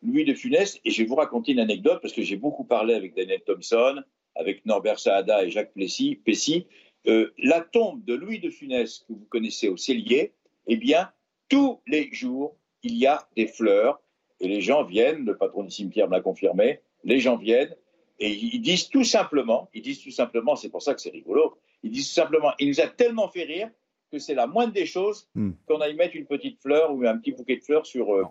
Louis de Funès. Et je vais vous raconter une anecdote parce que j'ai beaucoup parlé avec Daniel Thompson, avec Norbert Saada et Jacques Plessis, Pessy. Euh, la tombe de Louis de Funès que vous connaissez au Cellier, eh bien, tous les jours, il y a des fleurs et les gens viennent, le patron du cimetière me l'a confirmé, les gens viennent et ils disent tout simplement, ils disent tout simplement, c'est pour ça que c'est rigolo, ils disent tout simplement, il nous a tellement fait rire que c'est la moindre des choses Hmm. qu'on aille mettre une petite fleur ou un petit bouquet de fleurs sur, euh,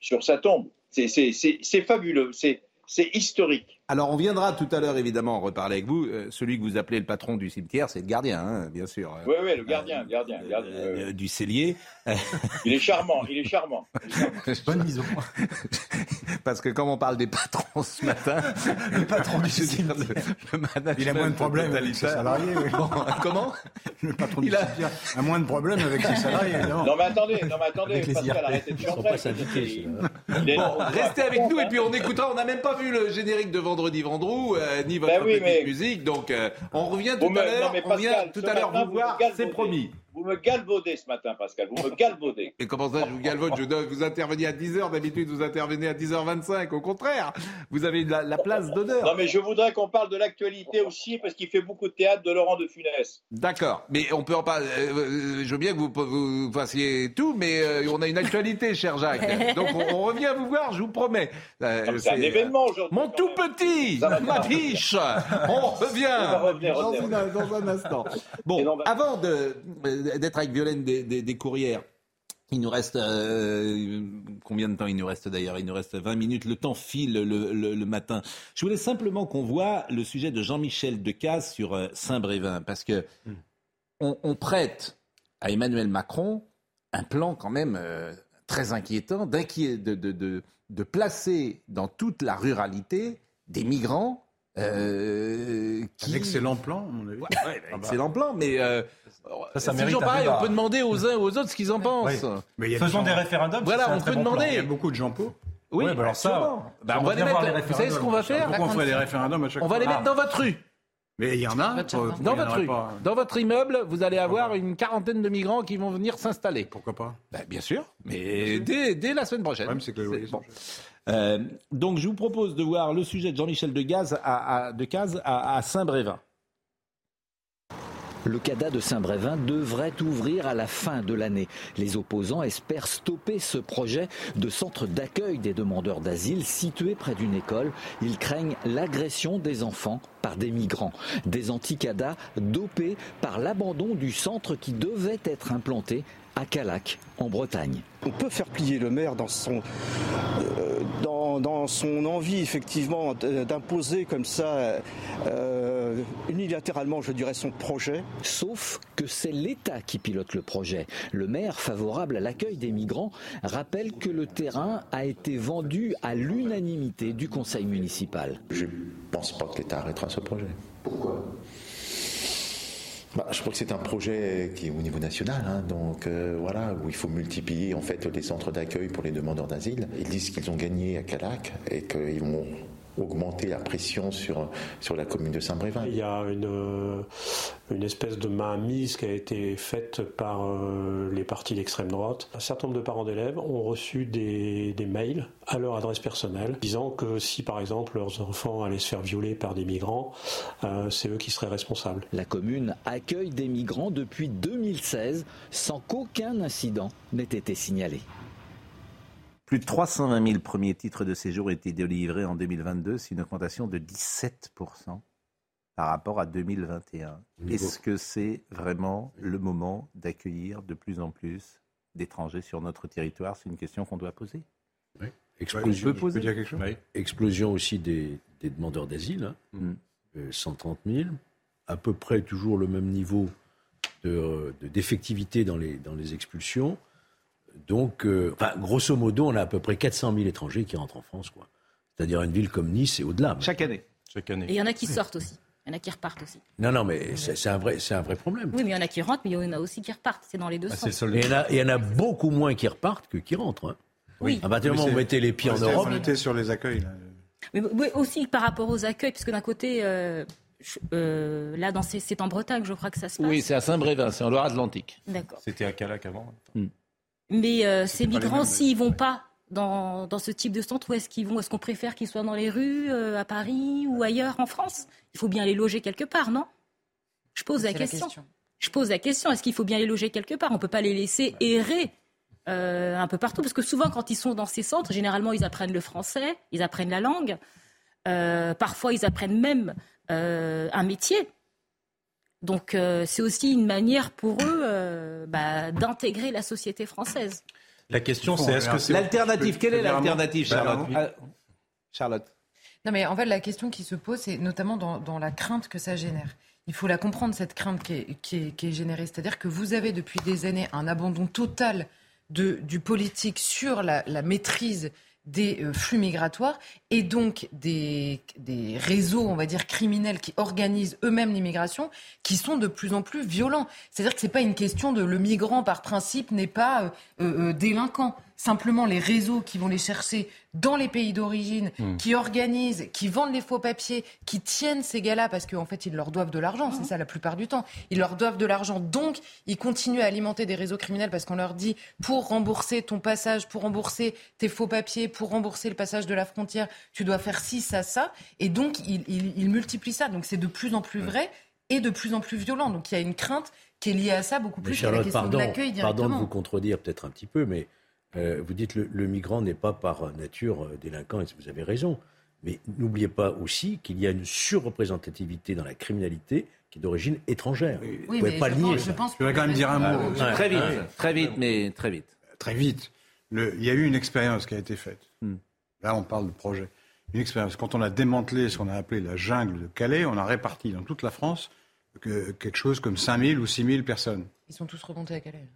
sur sa tombe. C'est- C'est c'est- c'est fabuleux, c'est c'est historique. Alors, on viendra tout à l'heure, évidemment, reparler avec vous. Euh, celui que vous appelez le patron du cimetière, c'est le gardien, hein, bien sûr. Oui, oui, le gardien, le gardien, le gardien. Euh, du cellier. Il est charmant, il est charmant. Bonne maison. Parce que comme on parle des patrons ce matin, le patron du cimetière, le management Il a moins de problèmes avec ses salariés. oui. Bon, comment Le patron du Il a- cimetière a moins de problèmes avec ses salariés, évidemment. Non mais attendez, non mais attendez, Pascal, arrêtez de chanter. Bon, restez avec nous et puis on écoutera. On n'a même pas vu le générique de Vendredi Vendroux, euh, ni votre Ben oui, petite mais- musique. Donc, euh, on revient tout à l'heure. On vient tout à l'heure vous voir. C'est promis. Vous me galvaudez ce matin, Pascal. Vous me galvaudez. Et comment ça, je vous galvaude Je dois vous intervenir à 10h. D'habitude, vous intervenez à 10h25. Au contraire, vous avez la, la place d'honneur. Non, mais je voudrais qu'on parle de l'actualité aussi, parce qu'il fait beaucoup de théâtre de Laurent de Funès. D'accord, mais on peut en parler. euh, euh, je veux bien que vous, vous fassiez tout, mais euh, on a une actualité, cher Jacques. Donc on, on revient vous voir, je vous promets. Euh, C'est un événement aujourd'hui. Mon tout petit, ma. On revient va revenir, dans, revenir. une- dans un instant. Bon, avant de- d'être avec Violaine des, des, des courrières. Il nous reste euh, combien de temps il nous reste d'ailleurs? Il nous reste 20 minutes. Le temps file le, le- le matin. Je voulais simplement qu'on voit le sujet de Jean-Michel Decaze sur euh, Saint-Brévin parce que on, on prête à Emmanuel Macron un plan quand même euh, très inquiétant d'inquié- de, de, de, de placer dans toute la ruralité des migrants. Euh, qui... Un excellent plan, à mon avis. Ouais, ouais, excellent plan, mais euh, Ça, ça c'est mérite toujours pareil. débat. On peut demander aux uns ou aux autres ce qu'ils en pensent. Oui. Mais y a Faisons gens- des référendums. Voilà, on très peut bon plan. demander. Il y a beaucoup de gens pauvres. Oui, Ouais, bah alors ça. Bah, on va les mettre. les Vous savez ce qu'on va faire Pourquoi on ferait des référendums à chaque On fois va les mettre Ah. dans votre rue. Mais il y en a. Pour- pour- Dans votre rue. pas. Dans votre immeuble, vous allez avoir une quarantaine de migrants qui vont venir s'installer. Pourquoi pas? Ben, bien sûr, mais dès, dès la semaine prochaine. Le problème, c'est que les loyers sont bon. Euh, donc, je vous propose de voir le sujet de Jean-Michel Decaze à, à, Decaze à, à Saint-Brévin. Le CADA de Saint-Brévin devrait ouvrir à la fin de l'année. Les opposants espèrent stopper ce projet de centre d'accueil des demandeurs d'asile situé près d'une école. Ils craignent l'agression des enfants par des migrants. Des anti-CADA dopés par l'abandon du centre qui devait être implanté à Calac, en Bretagne. On peut faire plier le maire dans son, euh, dans, dans son envie, effectivement, d'imposer comme ça, euh, unilatéralement, je dirais, son projet. Sauf que c'est l'État qui pilote le projet. Le maire, favorable à l'accueil des migrants, rappelle que le terrain a été vendu à l'unanimité du conseil municipal. Je ne pense pas que l'État arrêtera ce projet. Pourquoi? Bah, je crois que c'est un projet qui est au niveau national, hein, donc euh, voilà, où il faut multiplier en fait les centres d'accueil pour les demandeurs d'asile. Ils disent qu'ils ont gagné à Calac et qu'ils vont augmenter la pression sur, sur la commune de Saint-Brévin. Il y a une, euh, une espèce de mainmise qui a été faite par euh, les partis d'extrême droite. Un certain nombre de parents d'élèves ont reçu des, des mails à leur adresse personnelle disant que si par exemple leurs enfants allaient se faire violer par des migrants, euh, c'est eux qui seraient responsables. La commune accueille des migrants depuis 2016 sans qu'aucun incident n'ait été signalé. Plus de 320 000 premiers titres de séjour ont été délivrés en 2022. C'est une augmentation de 17% par rapport à 2021. Est-ce que c'est vraiment le moment d'accueillir de plus en plus d'étrangers sur notre territoire? C'est une question qu'on doit poser. Explosion, Je peux poser quelque chose? Oui. Explosion aussi des, des demandeurs d'asile, hein. Mm. Euh, 130 000, à peu près toujours le même niveau de, euh, de- d'effectivité dans les, dans les expulsions. Donc, euh, enfin, grosso modo, on a à peu près 400 000 étrangers qui rentrent en France, quoi. C'est-à-dire une ville comme Nice et au-delà. Chaque année. Chaque Et année. il y en a qui sortent aussi. Il y en a qui repartent aussi. Non, non, mais c'est, un vrai, c'est un vrai problème. Oui, mais il y en a qui rentrent, mais il y en a aussi qui repartent. C'est dans les deux Ah, sens. Et il y, en a, il y en a beaucoup moins qui repartent que qui rentrent. hein. Oui. À partir du moment où vous mettez les pieds en Europe. On était sur les accueils. Là. Mais, mais aussi par rapport aux accueils, puisque d'un côté, euh, je- euh, là, c'est en Bretagne, je crois que ça se passe. Oui, c'est à Saint-Brévin, c'est en Loire-Atlantique. D'accord. C'était à Calac avant. Mais euh, ces migrants, s'ils vont pas dans, dans ce type de centre, où est-ce qu'ils vont? Est-ce qu'on préfère qu'ils soient dans les rues, euh, à Paris ou ailleurs en France? Il faut bien les loger quelque part, non? Je pose la question. Je pose la question. Est-ce qu'il faut bien les loger quelque part? On ne peut pas les laisser errer euh, un peu partout, parce que souvent, quand ils sont dans ces centres, généralement, ils apprennent le français, ils apprennent la langue. Euh, parfois, ils apprennent même euh, un métier. Donc, euh, c'est aussi une manière pour eux euh, bah, d'intégrer la société française. La question, c'est est-ce que c'est. L'alternative, quelle est l'alternative, Bah, Charlotte. Ah, Charlotte. Non, mais en fait, la question qui se pose, c'est notamment dans, dans la crainte que ça génère. Il faut la comprendre, cette crainte qui est, qui est- qui est générée. C'est-à-dire que vous avez depuis des années un abandon total de, du politique sur la, la maîtrise des euh, flux migratoires et donc des, des réseaux, on va dire, criminels qui organisent eux-mêmes l'immigration, qui sont de plus en plus violents. C'est-à-dire que c'est pas une question de le migrant par principe n'est pas euh, euh, délinquant. Simplement les réseaux qui vont les chercher dans les pays d'origine, Hmm. qui organisent, qui vendent les faux papiers, qui tiennent ces gars-là parce qu'en fait, ils leur doivent de l'argent. C'est ça la plupart du temps. Ils leur doivent de l'argent. Donc, ils continuent à alimenter des réseaux criminels parce qu'on leur dit pour rembourser ton passage, pour rembourser tes faux papiers, pour rembourser le passage de la frontière, tu dois faire ci, ça, ça. Et donc, ils, ils- ils multiplient ça. Donc, c'est de plus en plus vrai et de plus en plus violent. Donc, il y a une crainte qui est liée à ça beaucoup Mais plus qu'à la question pardon, de l'accueil pardon de vous contredire peut-être un petit peu, mais euh, vous dites le, le migrant n'est pas par nature euh, délinquant, et vous avez raison. Mais n'oubliez pas aussi qu'il y a une surreprésentativité dans la criminalité qui est d'origine étrangère. vous ne pouvez mais pas je le nier. pense- ça. je pense Je voudrais quand même dire un mot. Ouais. Très vite, Ouais. très vite, mais très vite. Très vite. Le- il y a eu une expérience qui a été faite. Hmm. Là, on parle de projet. Une expérience. Quand on a démantelé ce qu'on a appelé la jungle de Calais, on a réparti dans toute la France que- quelque chose comme 5000 ou 6000 personnes. Ils sont tous remontés à Calais.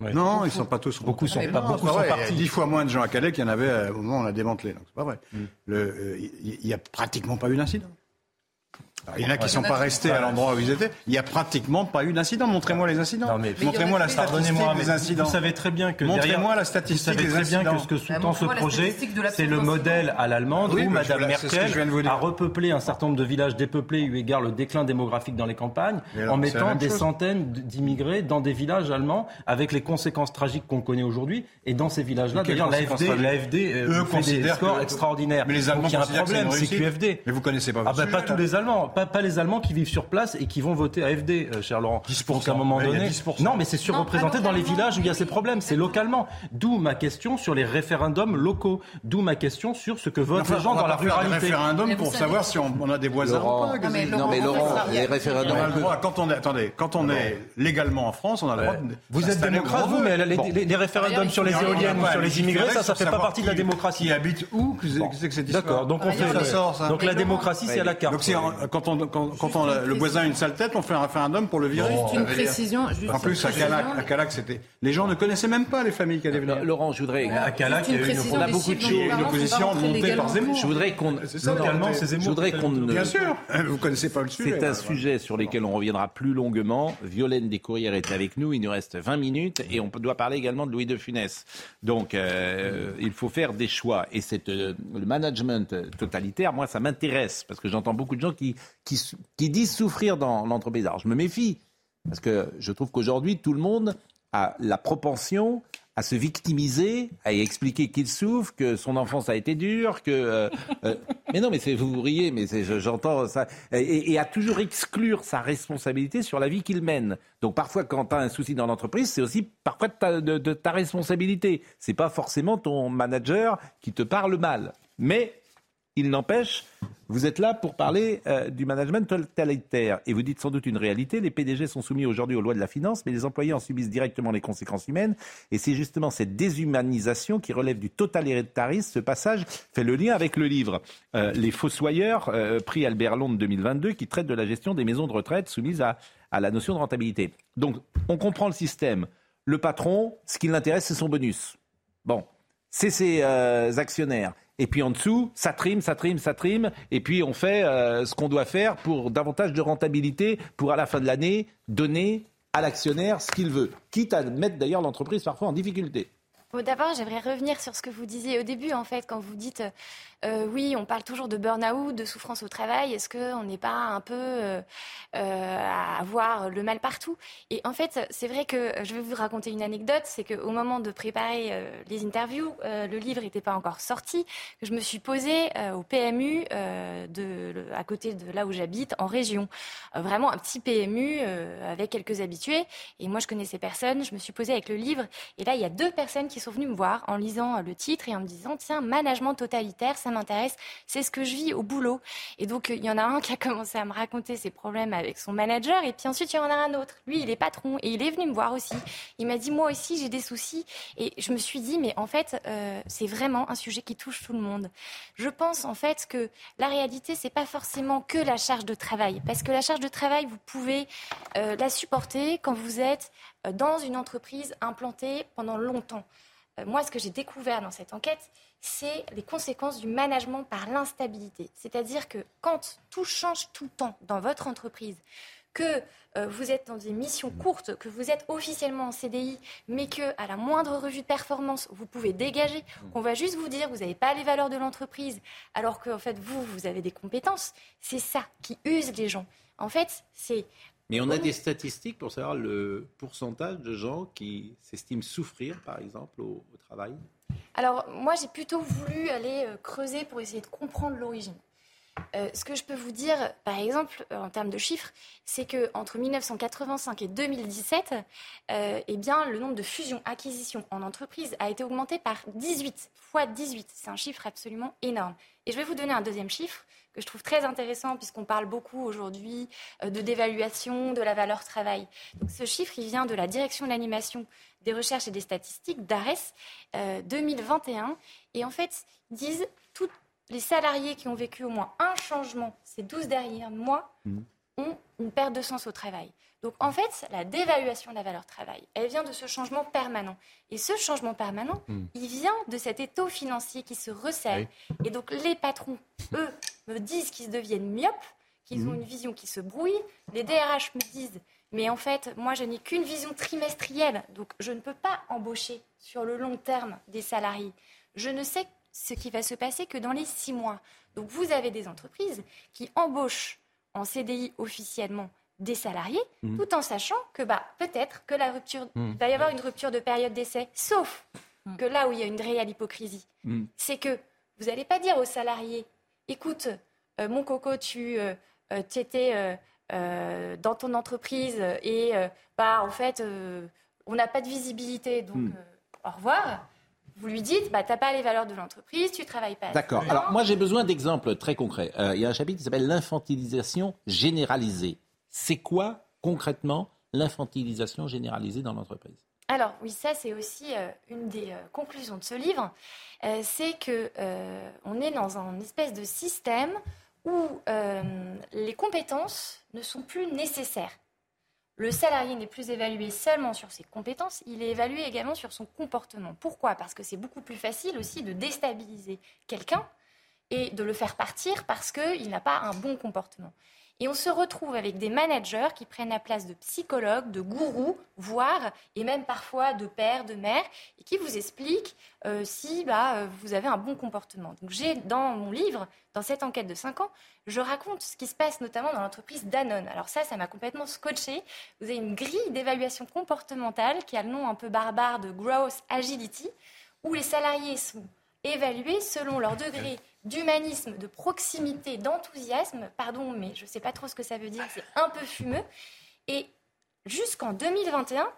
Non, ils ne sont pas tous Beaucoup sont pas- Non, beaucoup c'est sont vrai. partis. Il y a dix fois moins de gens à Calais qu'il y en avait euh, au moment où on a démantelé. Donc c'est pas vrai. Mm. Le, euh, Il n'y a pratiquement pas eu d'incident. Alors, Il y en a qui ne sont pas restés à l'endroit où ils étaient. Il n'y a pratiquement pas eu d'incident. Montrez-moi les incidents. Non, mais- Montrez-moi la statistique des incidents. vous savez très bien que Montrez-moi la statistique Vous savez des très bien incidents. que ce que sous-tend ce montrez-moi la projet, c'est le modèle à l'allemande Oui, où ce vous Merkel a repeuplé un certain nombre de villages dépeuplés eu égard le déclin démographique dans les campagnes, en mettant des chose. centaines d'immigrés dans des villages allemands, avec les conséquences tragiques qu'on connaît aujourd'hui. Et dans ces villages-là, d'ailleurs, l'AFD, euh, Eux fait des scores extraordinaires. Mais les Allemands Donc il y a un problème, c'est. QFD. Mais vous connaissez pas Ah ben pas tous les Allemands, pas, pas les Allemands qui vivent sur place et qui vont voter AFD, euh, cher Laurent. 10%. Donc à un moment donné, 10%. non, mais c'est surreprésenté dans les villages où il y a ces problèmes. C'est localement. D'où ma question sur les référendums locaux. D'où ma question sur ce que votent Enfin, les gens on va dans la pas faire des ruralité. référendums pour savoir si on, on a des voisins Laurent, ou pas. non, mais. Laurent, mais Laurent, les On référendums. a le droit, quand on est, attendez, quand on est légalement en France, on a le droit de. Vous êtes démocrate, on vous, mais les, Bon. les- les référendums sur les On éoliennes ou sur les immigrés, ça, ça fait pas partie de la démocratie. Qui habite où que c'est- que c'est que cette histoire D'accord, donc on fait. Sort, ça. Donc la démocratie, c'est à la carte. Donc en- quand, on, quand, quand on a- le voisin a une sale tête, on fait un référendum pour le virer. Juste une précision. juste En plus, à. Calac, à Calac, c'était. Les gens ne connaissaient même pas les familles qui allaient venir. Laurent, je voudrais. À Calac, il y a eu une on a beaucoup de chiffres choses. Une opposition montée par. Zemmour. Je voudrais qu'on. Je voudrais qu'on ne- Bien sûr, vous connaissez pas le sujet. C'est un sujet sur lequel on reviendra plus longuement. Violaine Descourrières est avec nous. Il nous reste 20 minutes et on doit parler également de Louis de Funès. Donc, euh, il faut faire des choix. Et c'est euh, le management totalitaire, moi, ça m'intéresse parce que j'entends beaucoup de gens qui, qui, qui disent souffrir dans l'entreprise. Alors, je me méfie parce que je trouve qu'aujourd'hui, tout le monde a la propension à se victimiser, à expliquer qu'il souffre, que son enfance a été dure, que... euh, euh, mais non, mais c'est, vous riez, mais j'entends ça. Et, et à toujours exclure sa responsabilité sur la vie qu'il mène. Donc parfois, quand tu as un souci dans l'entreprise, c'est aussi parfois de ta, de- de ta responsabilité. C'est pas forcément ton manager qui te parle mal. Mais il n'empêche, vous êtes là pour parler euh, du management totalitaire. Et vous dites sans doute une réalité, les PDG sont soumis aujourd'hui aux lois de la finance, mais les employés en subissent directement les conséquences humaines. Et c'est justement cette déshumanisation qui relève du totalitarisme. Ce passage fait le lien avec le livre euh, Les Fossoyeurs, euh, prix Albert Londres 2022, qui traite de la gestion des maisons de retraite soumises à, la notion de rentabilité. Donc, on comprend le système. Le patron, ce qui l'intéresse, c'est son bonus. Bon, c'est ses actionnaires. Et puis en dessous, ça trime, ça trime, ça trime. Et puis on fait euh, ce qu'on doit faire pour davantage de rentabilité, pour à la fin de l'année donner à l'actionnaire ce qu'il veut. Quitte à mettre d'ailleurs l'entreprise parfois en difficulté. Bon, D'abord, j'aimerais revenir sur ce que vous disiez au début, en fait, quand vous dites euh, oui, on parle toujours de burn-out, de souffrance au travail. Est-ce qu'on n'est pas un peu euh, euh, à avoir le mal partout? Et en fait, c'est vrai que je vais vous raconter une anecdote c'est qu'au moment de préparer les interviews, le livre n'était pas encore sorti. Je me suis posée au PMU à côté de là où j'habite, en région. Vraiment un petit PMU avec quelques habitués. Et moi, je connaissais personne. Je me suis posée avec le livre. Et là, il y a deux personnes qui sont venues me voir en lisant le titre et en me disant Tiens, management totalitaire, ça m'intéresse. C'est ce que je vis au boulot. Et donc, il y en a un qui a commencé à me raconter ses problèmes avec son manager. Et puis ensuite, il y en a un autre. Lui, il est patron. Et il est venu me voir aussi. Il m'a dit Moi aussi, j'ai des soucis. Et je me suis dit Mais en fait, euh, c'est vraiment un sujet qui touche tout le monde. Je pense en fait que la réalité, c'est pas forcément que la charge de travail. Parce que la charge de travail, vous pouvez euh, la supporter quand vous êtes euh, dans une entreprise implantée pendant longtemps. Moi, ce que j'ai découvert dans cette enquête, c'est les conséquences du management par l'instabilité. C'est-à-dire que quand tout change tout le temps dans votre entreprise, que euh, vous êtes dans des missions courtes, que vous êtes officiellement en CDI, mais que à la moindre revue de performance, vous pouvez dégager, qu'on va juste vous dire vous n'avez pas les valeurs de l'entreprise, alors qu'en fait vous, vous avez des compétences, c'est ça qui use les gens. En fait, c'est Mais on a des statistiques pour savoir le pourcentage de gens qui s'estiment souffrir, par exemple, au, au travail? Alors, moi, j'ai plutôt voulu aller euh, creuser pour essayer de comprendre l'origine. Euh, ce que je peux vous dire, par exemple, euh, en termes de chiffres, c'est que entre 1985 et 2017, euh, eh bien, le nombre de fusions-acquisitions en entreprise a été augmenté par 18 fois 18. C'est un chiffre absolument énorme. Et je vais vous donner un deuxième chiffre que je trouve très intéressant puisqu'on parle beaucoup aujourd'hui euh, de dévaluation de la valeur travail. Donc, ce chiffre, il vient de la direction de l'animation des recherches et des statistiques d'ARES euh, 2021. Et en fait, ils disent toutes les salariés qui ont vécu au moins un changement ces 12 derniers mois ont une perte de sens au travail. Donc en fait, la dévaluation de la valeur travail, elle vient de ce changement permanent. Et ce changement permanent, Mm. il vient de cet étau financier qui se resserre. Et donc les patrons, eux, me disent qu'ils deviennent myopes, qu'ils ont une vision qui se brouille. Les DRH me disent, mais en fait, moi, je n'ai qu'une vision trimestrielle, donc je ne peux pas embaucher sur le long terme des salariés. Je ne sais ce qui va se passer que dans les six mois. Donc vous avez des entreprises qui embauchent en CDI officiellement des salariés, Mhm. tout en sachant que bah, peut-être que la rupture, il va y avoir une rupture de période d'essai, sauf que là où il y a une réelle hypocrisie, c'est que vous n'allez pas dire aux salariés, écoute, euh, mon coco, tu euh, euh, étais euh, euh, dans ton entreprise et euh, bah, en fait, euh, on n'a pas de visibilité, donc Mm. euh, au revoir. Vous lui dites, bah, tu n'as pas les valeurs de l'entreprise, tu travailles pas. D'accord. Alors moi j'ai besoin d'exemples très concrets. Euh, il y a un chapitre qui s'appelle l'infantilisation généralisée. C'est quoi concrètement l'infantilisation généralisée dans l'entreprise? Alors oui, ça c'est aussi euh, une des euh, conclusions de ce livre, Euh, c'est que on est dans un espèce de système où les compétences ne sont plus nécessaires. Le salarié n'est plus évalué seulement sur ses compétences, il est évalué également sur son comportement. Pourquoi? Parce que c'est beaucoup plus facile aussi de déstabiliser quelqu'un et de le faire partir parce qu'il n'a pas un bon comportement. Et on se retrouve avec des managers qui prennent la place de psychologues, de gourous, voire, et même parfois de pères, de mères, et qui vous expliquent euh, si bah, euh, vous avez un bon comportement. Donc j'ai dans mon livre, dans cette enquête de 5 ans, je raconte ce qui se passe notamment dans l'entreprise Danone. Alors ça, ça m'a complètement scotché. Vous avez une grille d'évaluation comportementale qui a le nom un peu barbare de Growth Agility, où les salariés sont évalués selon leur degré d'humanisme, de proximité, d'enthousiasme. Pardon, mais je ne sais pas trop ce que ça veut dire, c'est un peu fumeux. Et jusqu'en 2021,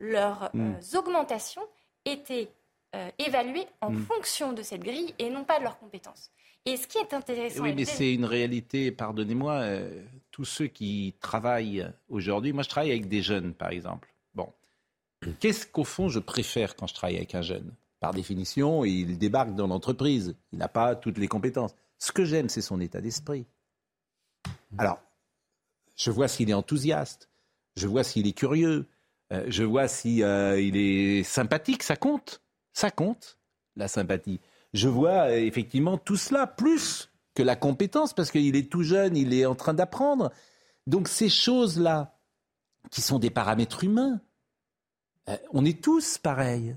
leurs Mm. euh, augmentations étaient euh, évaluées en Mm. fonction de cette grille et non pas de leurs compétences. Et ce qui est intéressant... Oui, mais c'est une réalité, pardonnez-moi, euh, tous ceux qui travaillent aujourd'hui, moi je travaille avec des jeunes par exemple. Bon, qu'est-ce qu'au fond je préfère quand je travaille avec un jeune? Par définition, il débarque dans l'entreprise, il n'a pas toutes les compétences. Ce que j'aime, c'est son état d'esprit. Alors, je vois s'il est enthousiaste, je vois s'il est curieux, euh, je vois si euh, il est sympathique, ça compte, ça compte, la sympathie. Je vois euh, effectivement tout cela, plus que la compétence, parce qu'il est tout jeune, il est en train d'apprendre. Donc ces choses-là, qui sont des paramètres humains, on est tous pareils.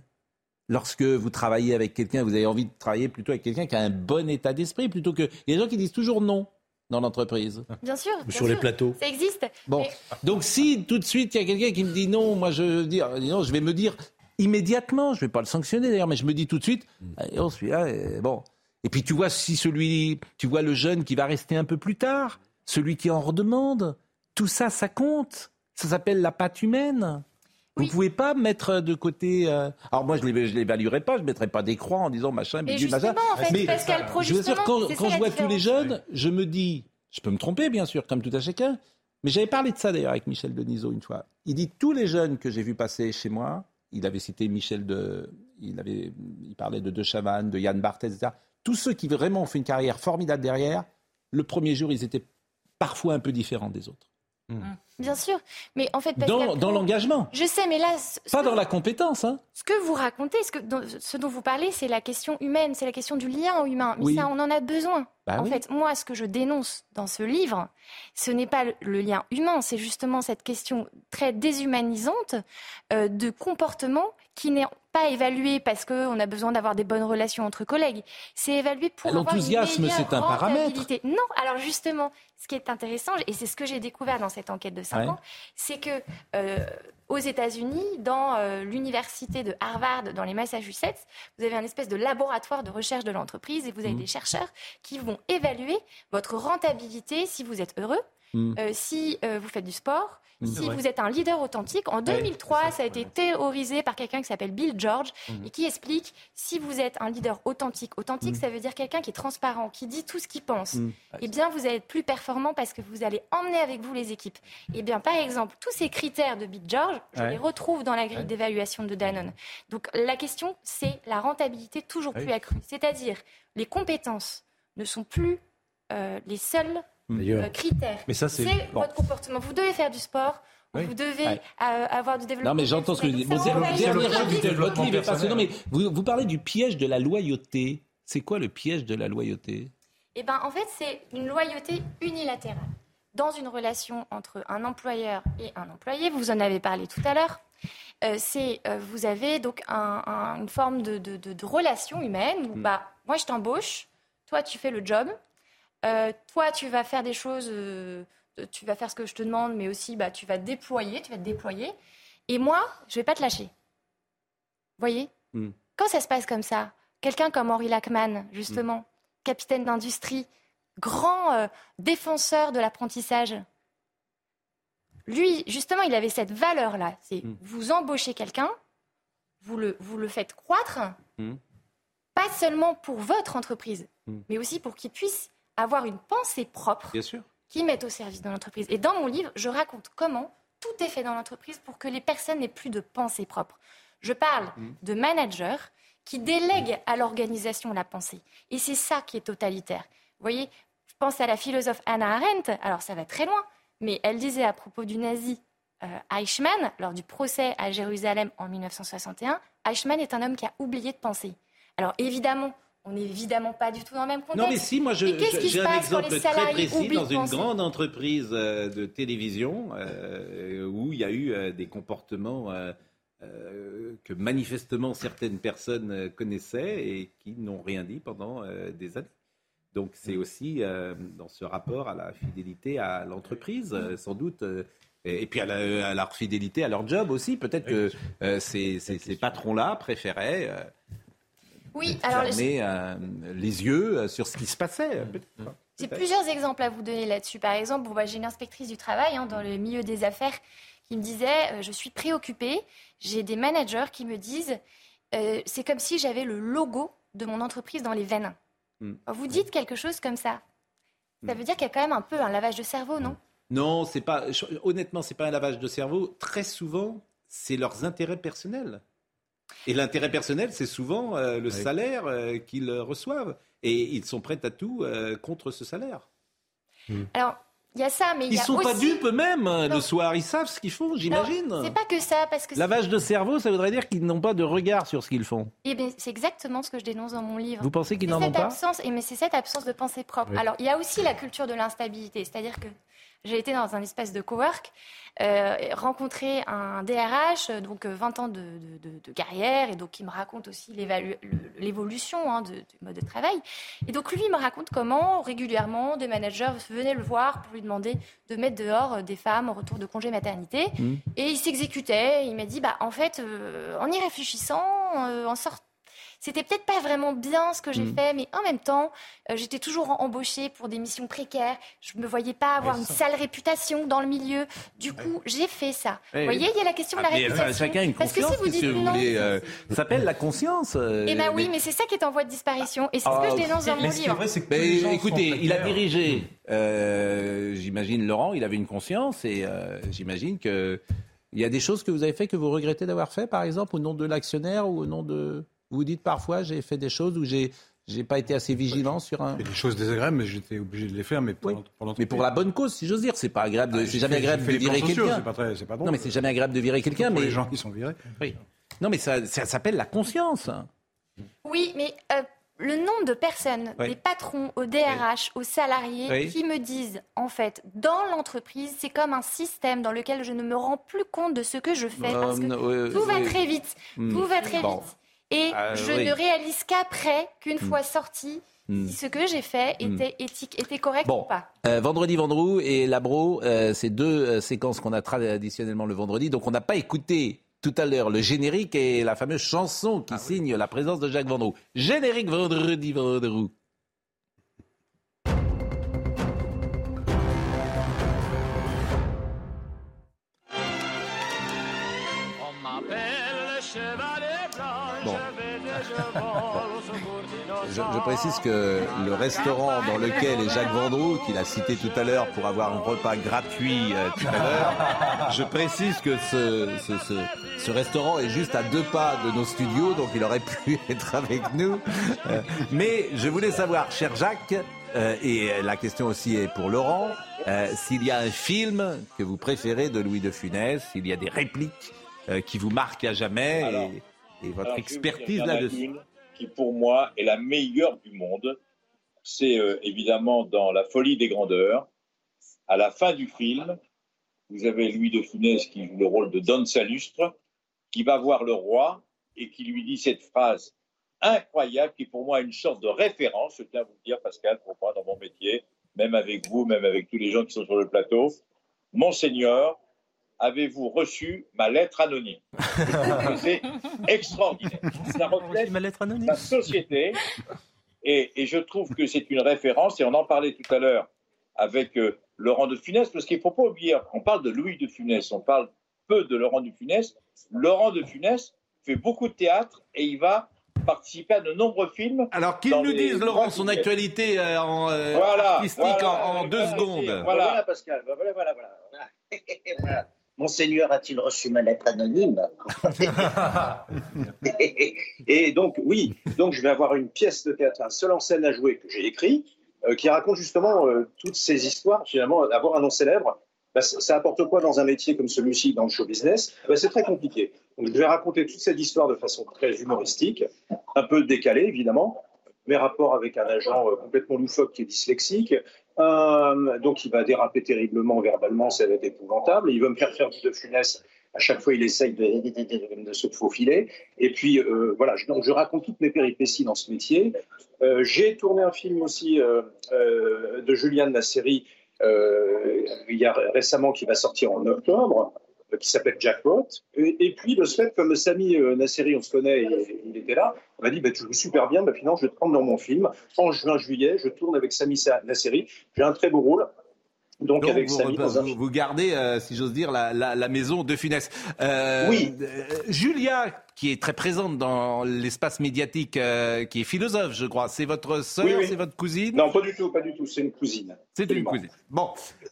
Lorsque vous travaillez avec quelqu'un, vous avez envie de travailler plutôt avec quelqu'un qui a un bon état d'esprit, plutôt que... Il y a des gens qui disent toujours non dans l'entreprise. Bien sûr. bien Sur les plateaux. Ça existe. Bon, Mais- donc si tout de suite il y a quelqu'un qui me dit non, moi je veux dire, non, je vais me dire immédiatement, je vais pas le sanctionner d'ailleurs, mais je me dis tout de suite, eh, oh, celui-là, eh, bon. Et puis tu vois si celui, tu vois le jeune qui va rester un peu plus tard, celui qui en redemande, tout ça, ça compte. Ça s'appelle la patte humaine. Vous ne pouvez pas mettre de côté. euh, Alors moi, je ne l'évaluerai pas, je ne mettrai pas des croix en disant machin, Mais bidule, machin. en fait, Mais Pascal Pro, je vous assure, justement, quand, je vois tous les jeunes, je me dis, je peux me tromper bien sûr, comme tout à chacun, mais j'avais parlé de ça d'ailleurs avec Michel Denisot une fois. Il dit tous les jeunes que j'ai vus passer chez moi, il avait cité Michel de, il avait, il parlait de De Chavannes, de Yann Barthès, etc. Tous ceux qui vraiment ont fait une carrière formidable derrière, le premier jour, ils étaient parfois un peu différents des autres. Bien sûr. Mais en fait, Pascal Dans, l'engagement, Je sais, mais là, pas dans vous- la compétence. Hein. ce que vous racontez, ce, que, dont, ce dont vous parlez, c'est la question humaine, c'est la question du lien humain. Mais Oui. ça, on en a besoin. en oui. fait, moi, ce que je dénonce dans ce livre, ce n'est pas le, lien humain, c'est justement cette question très déshumanisante euh, de comportement qui n'est pas évalué parce qu'on a besoin d'avoir des bonnes relations entre collègues. C'est évalué pour une L'enthousiasme, c'est un paramètre. Non, alors justement, ce qui est intéressant, et c'est ce que j'ai découvert dans cette enquête de 5 Ouais. ans, c'est que euh, aux États-Unis, dans euh, l'université de Harvard, dans les Massachusetts, vous avez un espèce de laboratoire de recherche de l'entreprise et vous avez Mhm. des chercheurs qui vont évaluer votre rentabilité si vous êtes heureux, Mhm. euh, si euh, vous faites du sport. C'est Si vous êtes un leader authentique, en 2003, ça a été théorisé par quelqu'un qui s'appelle Bill George Mhm. et qui explique si vous êtes un leader authentique, authentique, ça veut dire quelqu'un qui est transparent, qui dit tout ce qu'il pense eh bien, vous allez être plus performant parce que vous allez emmener avec vous les équipes. Eh bien, par exemple, tous ces critères de Big George, je Ouais. les retrouve dans la grille d'évaluation de Danone. Donc, la question, c'est la rentabilité toujours Oui. plus accrue. C'est-à-dire, les compétences ne sont plus euh, les seuls D'ailleurs. Euh, critères. Mais ça, c'est- bon. votre comportement. Vous devez faire du sport. Oui. Vous devez Ouais. euh, avoir du développement. Non, mais j'entends ce que vous dites. Mais vous, vous parlez du piège de la loyauté. C'est quoi le piège de la loyauté? Eh ben, en fait, c'est une loyauté unilatérale. Dans une relation entre un employeur et un employé, vous en avez parlé tout à l'heure, euh, c'est euh, vous avez donc un- un- une forme de, de- de- de relation humaine où bah, moi je t'embauche, toi tu fais le job, euh, toi tu vas faire des choses, euh, tu vas faire ce que je te demande, mais aussi bah, tu vas déployer, tu vas te déployer, et moi je vais pas te lâcher. Voyez Hmm. Quand ça se passe comme ça, quelqu'un comme Henri Lachman, justement, capitaine d'industrie, grand euh, défenseur de l'apprentissage, lui, justement, il avait cette valeur-là. C'est Hmm. vous embauchez quelqu'un, vous le, vous le faites croître, Hmm. pas seulement pour votre entreprise, mais aussi pour qu'il puisse avoir une pensée propre Bien sûr. qui mette au service de l'entreprise. Et dans mon livre, je raconte comment tout est fait dans l'entreprise pour que les personnes n'aient plus de pensée propre. Je parle Mm. de managers qui délèguent à l'organisation la pensée. Et c'est ça qui est totalitaire. Vous voyez, je pense à la philosophe Hannah Arendt, alors ça va très loin, mais elle disait à propos du nazi euh, Eichmann, lors du procès à Jérusalem en 1961, Eichmann est un homme qui a oublié de penser. Alors évidemment, on n'est évidemment pas du tout dans le même contexte. Non, mais si, moi, je- j'ai un exemple très précis dans une grande entreprise euh, de télévision euh, où il y a eu euh, des comportements euh, euh, que manifestement certaines personnes connaissaient et qui n'ont rien dit pendant euh, des années. Donc c'est aussi euh, dans ce rapport à la fidélité à l'entreprise, sans doute. euh, et et puis à, la- à leur fidélité à leur job aussi. Peut-être que euh, ces, ces- ces patrons-là préféraient euh, Oui, alors fermer euh, les yeux euh, sur ce qui se passait. J'ai plusieurs exemples à vous donner là-dessus. Par exemple, bon, bah, j'ai une inspectrice du travail hein, dans le milieu des affaires qui me disait euh, Je suis préoccupée. J'ai des managers qui me disent euh, C'est comme si j'avais le logo de mon entreprise dans les veines. Mm. Vous dites quelque chose comme ça. Ça Mm. veut dire qu'il y a quand même un peu un lavage de cerveau, non? Non, c'est pas. Honnêtement, c'est pas un lavage de cerveau. Très souvent, c'est leurs intérêts personnels. Et l'intérêt personnel, c'est souvent euh, le salaire euh, qu'ils reçoivent. Et ils sont prêts à tout euh, contre ce salaire. Alors, il y a ça, mais il y Ils a sont aussi... pas dupes eux-mêmes hein, Non. le soir. Ils savent ce qu'ils font, j'imagine. C'est pas que ça, parce que Lavage de cerveau, ça voudrait dire qu'ils n'ont pas de regard sur ce qu'ils font. Eh bien, c'est exactement ce que je dénonce dans mon livre. Vous pensez qu'ils n'en ont pas absence, et mais c'est cette absence de pensée propre. Oui. Alors, il y a aussi la culture de l'instabilité, c'est-à-dire que j'ai été dans un espèce de cowork, euh, rencontrer un DRH, euh, donc euh, 20 ans de, de- de- de carrière, et donc il me raconte aussi l'évolution hein, du mode de travail. Et donc lui, il me raconte comment régulièrement des managers venaient le voir pour lui demander de mettre dehors euh, des femmes au retour de congé maternité. Mmh. Et il s'exécutait. Il m'a dit, bah, en fait, euh, en y réfléchissant, euh, en sortant, c'était peut-être pas vraiment bien ce que j'ai Mm. fait, mais en même temps, euh, j'étais toujours embauchée pour des missions précaires. Je me voyais pas avoir Ouais, une sale réputation dans le milieu. Du coup, j'ai fait ça. Ouais, vous voyez, ouais. il y a la question de la Ah, mais, enfin, réputation. chacun a une Parce que conscience, si vous dites que vous non, voulez, euh, ça s'appelle la conscience. euh, eh ben oui, mais- mais c'est ça qui est en voie de disparition, et c'est ce Ah, que je dénonce dans mon livre. Mais écoutez, il a dirigé, euh, j'imagine, Laurent, il avait une conscience et euh, j'imagine que il y a des choses que vous avez fait que vous regrettez d'avoir fait, par exemple, au nom de l'actionnaire ou au nom de. Vous dites parfois, j'ai fait des choses où j'ai. J'ai pas été assez vigilant sur un. Des choses désagréables, mais j'étais obligé de les faire, mais pour, pour Mais pour la bonne cause, si j'ose dire, c'est pas agréable. De, Ah, c'est jamais agréable de virer quelqu'un. c'est pas très- c'est pas drôle. Non, mais c'est jamais agréable de virer quelqu'un. Mais les gens qui sont virés. Oui. Non, mais ça, ça s'appelle la conscience. Oui, mais euh, le nombre de personnes, Oui. des patrons, au DRH, aux salariés, Oui. qui me disent, en fait, dans l'entreprise, c'est comme un système dans lequel je ne me rends plus compte de ce que je fais Euh, parce que non, oui, tout va très vite, Hmm. tout va très Bon. vite. Et Euh, je oui. ne réalise qu'après, qu'une Hmm. fois sorti, Hmm. si ce que j'ai fait Hmm. était éthique, était correct Bon. ou pas. Euh, vendredi, Vendroux et Labro, euh, c'est deux euh, séquences qu'on a traditionnellement le vendredi. Donc on n'a pas écouté tout à l'heure le générique et la fameuse chanson qui signe la présence de Jacques Vendroux. Générique vendredi, Vendroux. Je précise que le restaurant dans lequel est Jacques Vendroux, qu'il a cité tout à l'heure pour avoir un repas gratuit euh, tout à l'heure, je précise que ce, ce, ce- ce restaurant est juste à deux pas de nos studios, donc il aurait pu être avec nous. Euh, mais je voulais savoir, cher Jacques, euh, et la question aussi est pour Laurent, s'il y a un film que vous préférez de Louis de Funès, s'il y a des répliques qui vous marquent à jamais Alors, et, et votre Alors, expertise là-dessus. Qui, pour moi, est la meilleure du monde. C'est euh, évidemment dans La folie des grandeurs. À la fin du film, vous avez Louis de Funès qui joue le rôle de Don Salustre, qui va voir le roi et qui lui dit cette phrase incroyable qui, pour moi, est une sorte de référence. Je tiens à vous le dire, Pascal, pour moi, dans mon métier, même avec vous, même avec tous les gens qui sont sur le plateau. Monseigneur, avez-vous reçu ma lettre anonyme C'est extraordinaire. Ça reflète la société. Et, et je trouve que c'est une référence, et on en parlait tout à l'heure avec euh, Laurent de Funès, parce qu'il ne faut pas oublier, on parle de Louis de Funès, on parle peu de Laurent de Funès. Laurent de Funès fait beaucoup de théâtre et il va participer à de nombreux films. Alors qu'il nous dise, Laurent, son actualité euh, en, euh, Voilà, artistique voilà, en, en deux voilà, secondes. voilà. Voilà, Pascal. Voilà, voilà, voilà. Monseigneur a-t-il reçu ma lettre anonyme Et donc, oui, donc je vais avoir une pièce de théâtre, un seul en scène à jouer que j'ai écrit, euh, qui raconte justement euh, toutes ces histoires. Finalement, avoir un nom célèbre, bah, ça ça apporte quoi dans un métier comme celui-ci, dans le show business? Bah, C'est très compliqué. Donc, je vais raconter toute cette histoire de façon très humoristique, un peu décalée, évidemment. Mes rapports avec un agent euh, complètement loufoque qui est dyslexique. Euh, donc, il va déraper terriblement verbalement, ça va être épouvantable. Il va me faire faire du de funès. À chaque fois, il essaye de, de- de se faufiler. Et puis, euh, voilà, je, donc, je raconte toutes mes péripéties dans ce métier. J'ai tourné un film aussi euh, euh, de Nasseri, euh, il y a récemment, qui va sortir en octobre, qui s'appelle Jackpot. Et, et puis, de ce fait, comme Samy euh, Nasseri, on se connaît, et, il était là, on m'a dit, bah, tu joues super bien, bah, finalement, je vais te prendre dans mon film. En juin-juillet, je tourne avec Samy Sa- Nasseri. J'ai un très beau rôle. Donc, Donc, avec vous, Samy, dans un vous- gardez, euh, si j'ose dire, la, la- la maison de Funès. Euh, Oui. euh, Julia, qui est très présente dans l'espace médiatique, euh, qui est philosophe, je crois, c'est votre sœur, Oui, oui. c'est votre cousine Non, pas du tout, pas du tout. C'est une cousine. C'est une cousine. Bon,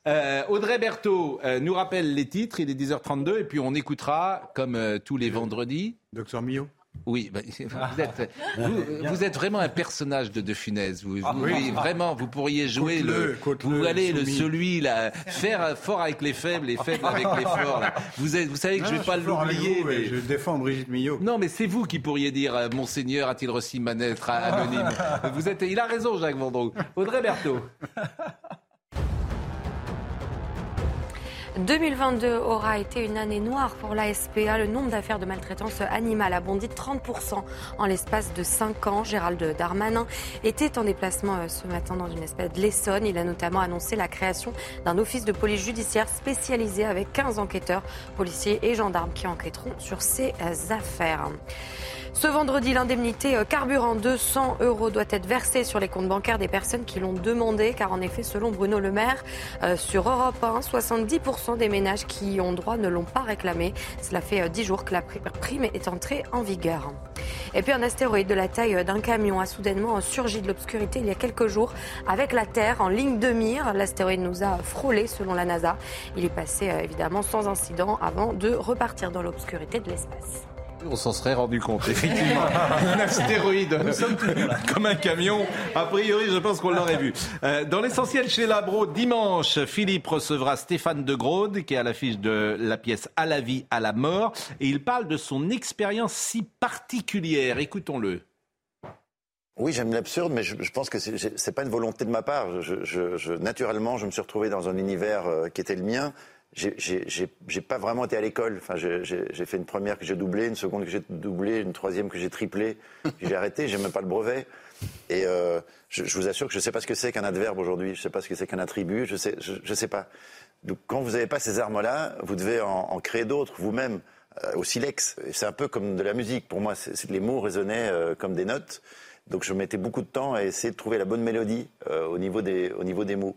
euh, Audrey Berthaud euh, nous rappelle les titres, il est 10h32, et puis on écoutera, comme euh, tous les vendredis... Docteur Millot Oui, bah, vous, êtes, vous, vous êtes vraiment un personnage de De Funès. Vous, Ah vous- oui. oui, vraiment, vous pourriez jouer le, vous allez le celui là, faire fort avec les faibles et faible avec les forts. là. Vous, êtes, vous savez que Non, je non, vais pas l'oublier. mais- Je défends Brigitte Millot. Non, mais c'est vous qui pourriez dire euh, Monseigneur a-t-il reçu ma lettre anonyme Vous êtes, il a raison, Jacques Vendroux. Audrey Berthaud. 2022 aura été une année noire pour la SPA. Le nombre d'affaires de maltraitance animale a bondi de 30% en l'espace de 5 ans. Gérald Darmanin était en déplacement euh, ce matin dans une espèce de l'Essonne. Il a notamment annoncé la création d'un office de police judiciaire spécialisé avec 15 enquêteurs, policiers et gendarmes qui enquêteront sur ces affaires. Ce vendredi, l'indemnité euh, carburant 200 euros doit être versée sur les comptes bancaires des personnes qui l'ont demandé, car en effet, selon Bruno Le Maire, euh, sur Europe 1, 70% des ménages qui y ont droit ne l'ont pas réclamé. Cela fait euh, 10 jours que la pri- prime est entrée en vigueur. Et puis un astéroïde de la taille euh, d'un camion a soudainement surgi de l'obscurité il y a quelques jours avec la Terre en ligne de mire. L'astéroïde nous a frôlé selon la NASA. Il est passé euh, évidemment sans incident avant de repartir dans l'obscurité de l'espace. On s'en serait rendu compte, effectivement. un astéroïde, comme un camion. A priori, je pense qu'on l'aurait vu. Euh, dans l'essentiel chez Labro, dimanche, Philippe recevra Stéphane de Graude, qui est à l'affiche de la pièce À la vie, à la mort. Et il parle de son expérience si particulière. Écoutons-le. Oui, j'aime l'absurde, mais je, je pense que c'est pas une volonté de ma part. Je, je- je- naturellement, je me suis retrouvé dans un univers euh, qui était le mien. J'ai- pas vraiment été à l'école. Enfin, j'ai- fait une première que j'ai doublée, une seconde que j'ai doublée, une troisième que j'ai triplée. J'ai arrêté. J'ai même pas le brevet. Et euh, je, je vous assure que je sais pas ce que c'est qu'un adverbe aujourd'hui. Je sais pas ce que c'est qu'un attribut. Je sais, je, je sais pas. Donc, quand vous n'avez pas ces armes-là, vous devez en, en créer d'autres vous-même, euh, au silex. C'est un peu comme de la musique. Pour moi, les mots résonnaient euh, comme des notes. Donc je mettais beaucoup de temps à essayer de trouver la bonne mélodie euh, au, niveau des, au niveau des mots.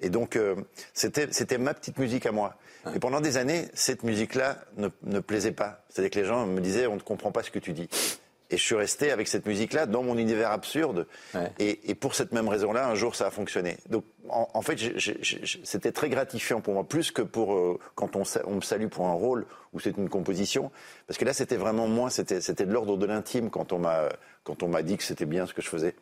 Et donc euh, c'était c'était ma petite musique à moi. Et pendant des années, cette musique-là ne, ne plaisait pas. C'est-à-dire que les gens me disaient on ne comprend pas ce que tu dis. Et je suis resté avec cette musique-là dans mon univers absurde. Et, et pour cette même raison-là, un jour, ça a fonctionné. Donc, en, en fait, c'était très gratifiant pour moi, plus que pour euh, quand on, me salue pour un rôle ou c'est une composition. Parce que là, c'était vraiment moi, c'était de l'ordre de l'intime quand on m'a quand on m'a dit que c'était bien ce que je faisais.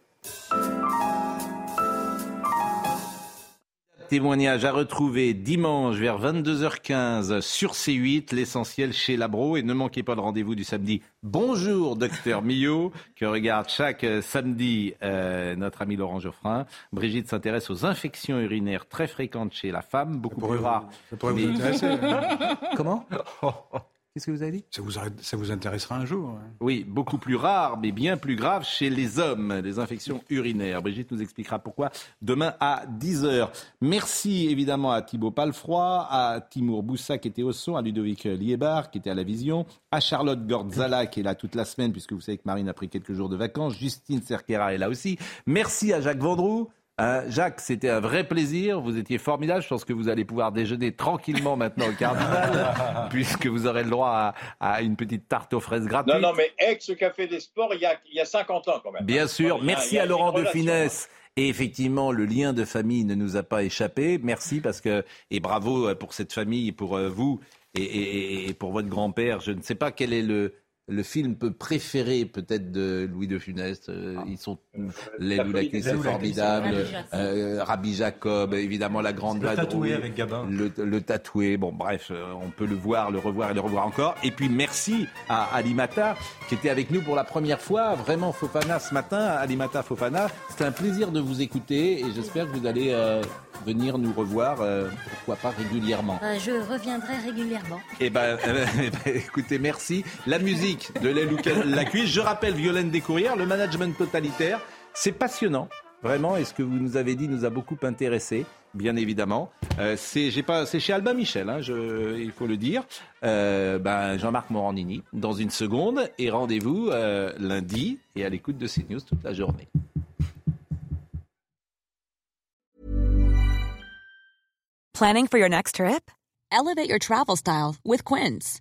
Témoignage à retrouver dimanche vers 22h15 sur C8, l'essentiel chez Labro. Et ne manquez pas le rendez-vous du samedi. Bonjour, docteur Millot, que regarde chaque euh, samedi euh, notre ami Laurent Geoffrin. Brigitte s'intéresse aux infections urinaires très fréquentes chez la femme, beaucoup plus rares. ça pourrait vous Mais- intéresser, hein. Comment? Qu'est-ce que vous avez dit? Ça vous, arrête- ça vous intéressera un jour. hein? Oui, beaucoup plus rare, mais bien plus grave chez les hommes, les infections urinaires. Brigitte nous expliquera pourquoi demain à 10h. Merci évidemment à Thibaut Palfroy, à Timour Boussa qui était au son, à Ludovic Liébar qui était à la vision, à Charlotte Gordzala qui est là toute la semaine puisque vous savez que Marine a pris quelques jours de vacances, Justine Cerquera est là aussi. Merci à Jacques Vendroux. Hein, Jacques, c'était un vrai plaisir. Vous étiez formidable. Je pense que vous allez pouvoir déjeuner tranquillement maintenant au Cardinal, puisque vous aurez le droit à, à une petite tarte aux fraises gratuite. Non, non, mais ex-café des sports, il y a, il y a 50 ans quand même. Bien sûr. Y a- Merci a à Laurent de. Finesse. Et effectivement, le lien de famille ne nous a pas échappé. Merci parce que et bravo pour cette famille, pour euh, vous et, et- et pour votre grand-père. Je ne sais pas quel est le le film peu préféré peut-être de Louis de Funès. Euh, Ils sont l'aile ou la cuisse, c'est formidable. Rabbi Jacob. Euh, Rabbi Jacob, évidemment la grande Le tatoué avec Gabin. Le, le tatoué. Bon, bref, euh, on peut le voir, le revoir et le revoir encore. Et puis merci à Alimata qui était avec nous pour la première fois. Vraiment Fofana ce matin, Alimata Fofana. C'était un plaisir de vous écouter et j'espère que vous allez euh, venir nous revoir, euh, pourquoi pas régulièrement. Euh, je reviendrai régulièrement. Eh ben, euh, eh ben, écoutez, merci. La musique de l'aile ou la cuisse. Je rappelle Violaine Descourrières, le management totalitaire. C'est passionnant. Vraiment, et ce que vous nous avez dit nous a beaucoup intéressé, bien évidemment. Euh, c'est, chez Albin Michel, hein, il faut le dire. Euh, ben, Jean-Marc Morandini, dans une seconde. Et rendez-vous euh, lundi et à l'écoute de CNews toute la journée. Planning for your next trip? Elevate your travel style with Quince.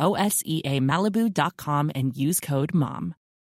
OSEAMalibu.com and use code MOM.